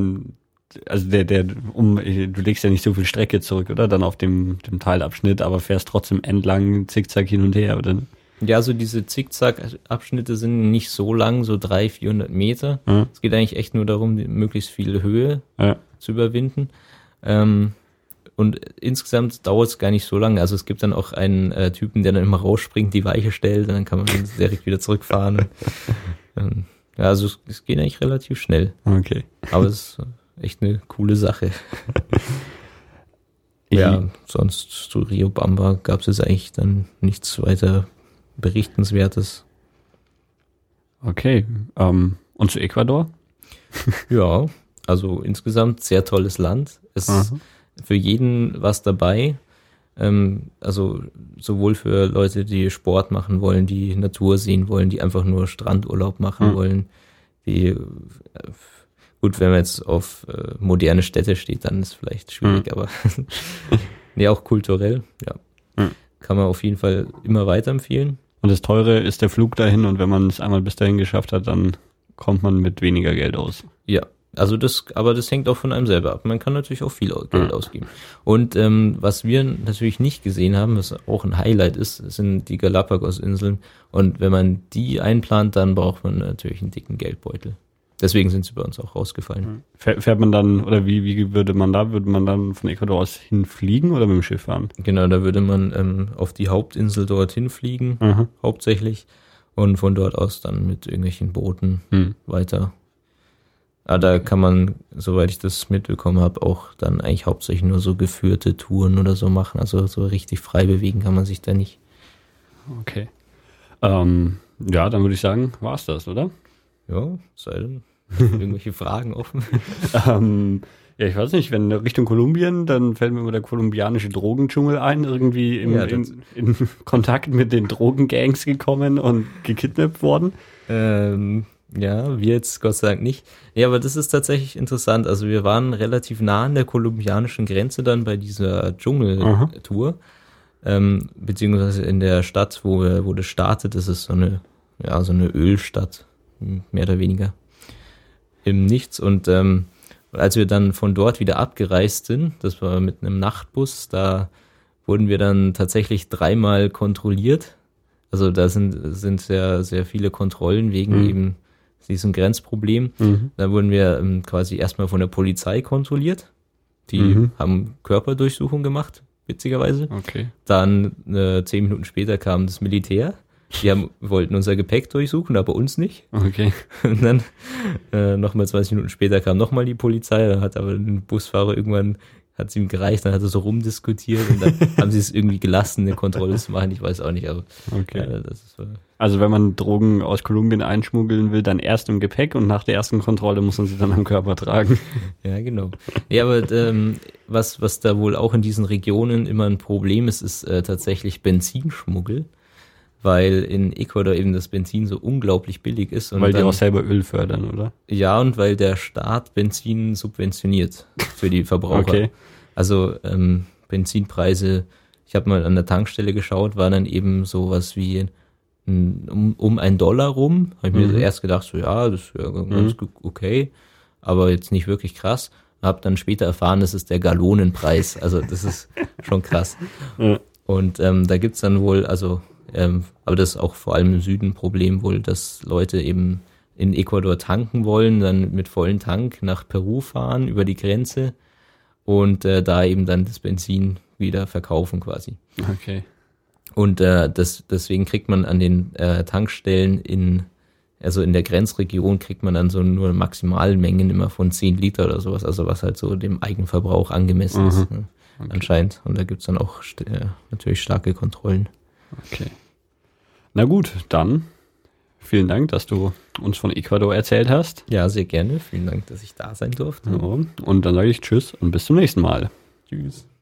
also der der um du legst ja nicht so viel Strecke zurück, oder? Dann auf dem dem Teilabschnitt, aber fährst trotzdem entlang zickzack hin und her, oder? Ja, so diese Zickzack-Abschnitte sind nicht so lang, so 300, 400 Meter. Ja. Es geht eigentlich echt nur darum, möglichst viel Höhe Ja. zu überwinden. Ähm, und insgesamt dauert es gar nicht so lange. Also es gibt dann auch einen äh, Typen, der dann immer rausspringt, die Weiche stellt, und dann kann man direkt wieder zurückfahren. ähm, ja, also es, es geht eigentlich relativ schnell. Okay. Aber es ist echt eine coole Sache. ja, sonst zu Rio Bamba gab es jetzt eigentlich dann nichts weiter Berichtenswertes. Okay. Ähm, und zu Ecuador? ja, also insgesamt sehr tolles Land. Es ist für jeden was dabei. Ähm, also sowohl für Leute, die Sport machen wollen, die Natur sehen wollen, die einfach nur Strandurlaub machen mhm. wollen, die äh, gut, wenn man jetzt auf äh, moderne Städte steht, dann ist vielleicht schwierig, mhm. aber nee, auch kulturell, ja. Mhm. Kann man auf jeden Fall immer weiterempfehlen. Und das Teure ist der Flug dahin und wenn man es einmal bis dahin geschafft hat, dann kommt man mit weniger Geld aus. Ja, also das, aber das hängt auch von einem selber ab. Man kann natürlich auch viel Geld ja. ausgeben. Und ähm, was wir natürlich nicht gesehen haben, was auch ein Highlight ist, sind die Galapagos-Inseln. Und wenn man die einplant, dann braucht man natürlich einen dicken Geldbeutel. Deswegen sind sie bei uns auch rausgefallen. Fährt man dann, oder wie, wie würde man da, würde man dann von Ecuador aus hinfliegen oder mit dem Schiff fahren? Genau, da würde man ähm, auf die Hauptinsel dorthin fliegen, mhm. hauptsächlich. Und von dort aus dann mit irgendwelchen Booten mhm. weiter. Aber da kann man, soweit ich das mitbekommen habe, auch dann eigentlich hauptsächlich nur so geführte Touren oder so machen. Also so richtig frei bewegen kann man sich da nicht. Okay. Ähm, ja, dann würde ich sagen, war's das, oder? Ja, sei denn. Irgendwelche Fragen offen? ähm, ja, ich weiß nicht, wenn Richtung Kolumbien, dann fällt mir immer der kolumbianische Drogendschungel ein, irgendwie im, ja, in, in, Kontakt mit den Drogengangs gekommen und gekidnappt worden. Ähm, ja, wir jetzt Gott sei Dank nicht. Ja, aber das ist tatsächlich interessant. Also wir waren relativ nah an der kolumbianischen Grenze dann bei dieser Dschungeltour. Ähm, beziehungsweise in der Stadt, wo, wo das startet, das ist so eine, ja, so eine Ölstadt, mehr oder weniger im Nichts. Und ähm, als wir dann von dort wieder abgereist sind, das war mit einem Nachtbus, da wurden wir dann tatsächlich dreimal kontrolliert. Also da sind, sind sehr, sehr viele Kontrollen wegen mhm. eben diesem Grenzproblem. Mhm. Da wurden wir ähm, quasi erstmal von der Polizei kontrolliert. Die mhm. haben Körperdurchsuchung gemacht, witzigerweise. Okay. Dann äh, zehn Minuten später kam das Militär die haben, wollten unser Gepäck durchsuchen, aber uns nicht. Okay. Und dann äh, nochmal 20 Minuten später kam nochmal die Polizei, da hat aber ein Busfahrer irgendwann hat es ihm gereicht, dann hat er so rumdiskutiert und dann haben sie es irgendwie gelassen, eine Kontrolle zu machen. Ich weiß auch nicht, aber okay. Äh, das ist, also wenn man Drogen aus Kolumbien einschmuggeln will, dann erst im Gepäck und nach der ersten Kontrolle muss man sie dann am Körper tragen. Ja, genau. Ja, aber ähm, was, was da wohl auch in diesen Regionen immer ein Problem ist, ist äh, tatsächlich Benzinschmuggel weil in Ecuador eben das Benzin so unglaublich billig ist. Und weil dann, die auch selber Öl fördern, oder? Ja, und weil der Staat Benzin subventioniert für die Verbraucher. okay. Also ähm, Benzinpreise, ich habe mal an der Tankstelle geschaut, war dann eben sowas wie um, um ein Dollar rum. Habe ich mhm. mir erst gedacht, so ja, das ist ja ganz mhm. okay, aber jetzt nicht wirklich krass. Hab dann später erfahren, das ist der Gallonenpreis. Also das ist schon krass. Ja. Und ähm, da gibt's dann wohl, also ähm, aber das ist auch vor allem im Süden ein Problem wohl, dass Leute eben in Ecuador tanken wollen, dann mit vollen Tank nach Peru fahren über die Grenze und äh, da eben dann das Benzin wieder verkaufen quasi. Okay. Und äh, das, deswegen kriegt man an den äh, Tankstellen in, also in der Grenzregion kriegt man dann so nur Maximalmengen immer von 10 Liter oder sowas, also was halt so dem Eigenverbrauch angemessen mhm. ist. Ne? Okay. Anscheinend. Und da gibt's dann auch äh, natürlich starke Kontrollen. Okay. Na gut, dann vielen Dank, dass du uns von Ecuador erzählt hast. Ja, sehr gerne. Vielen Dank, dass ich da sein durfte. Ja, und dann sage ich Tschüss und bis zum nächsten Mal. Tschüss.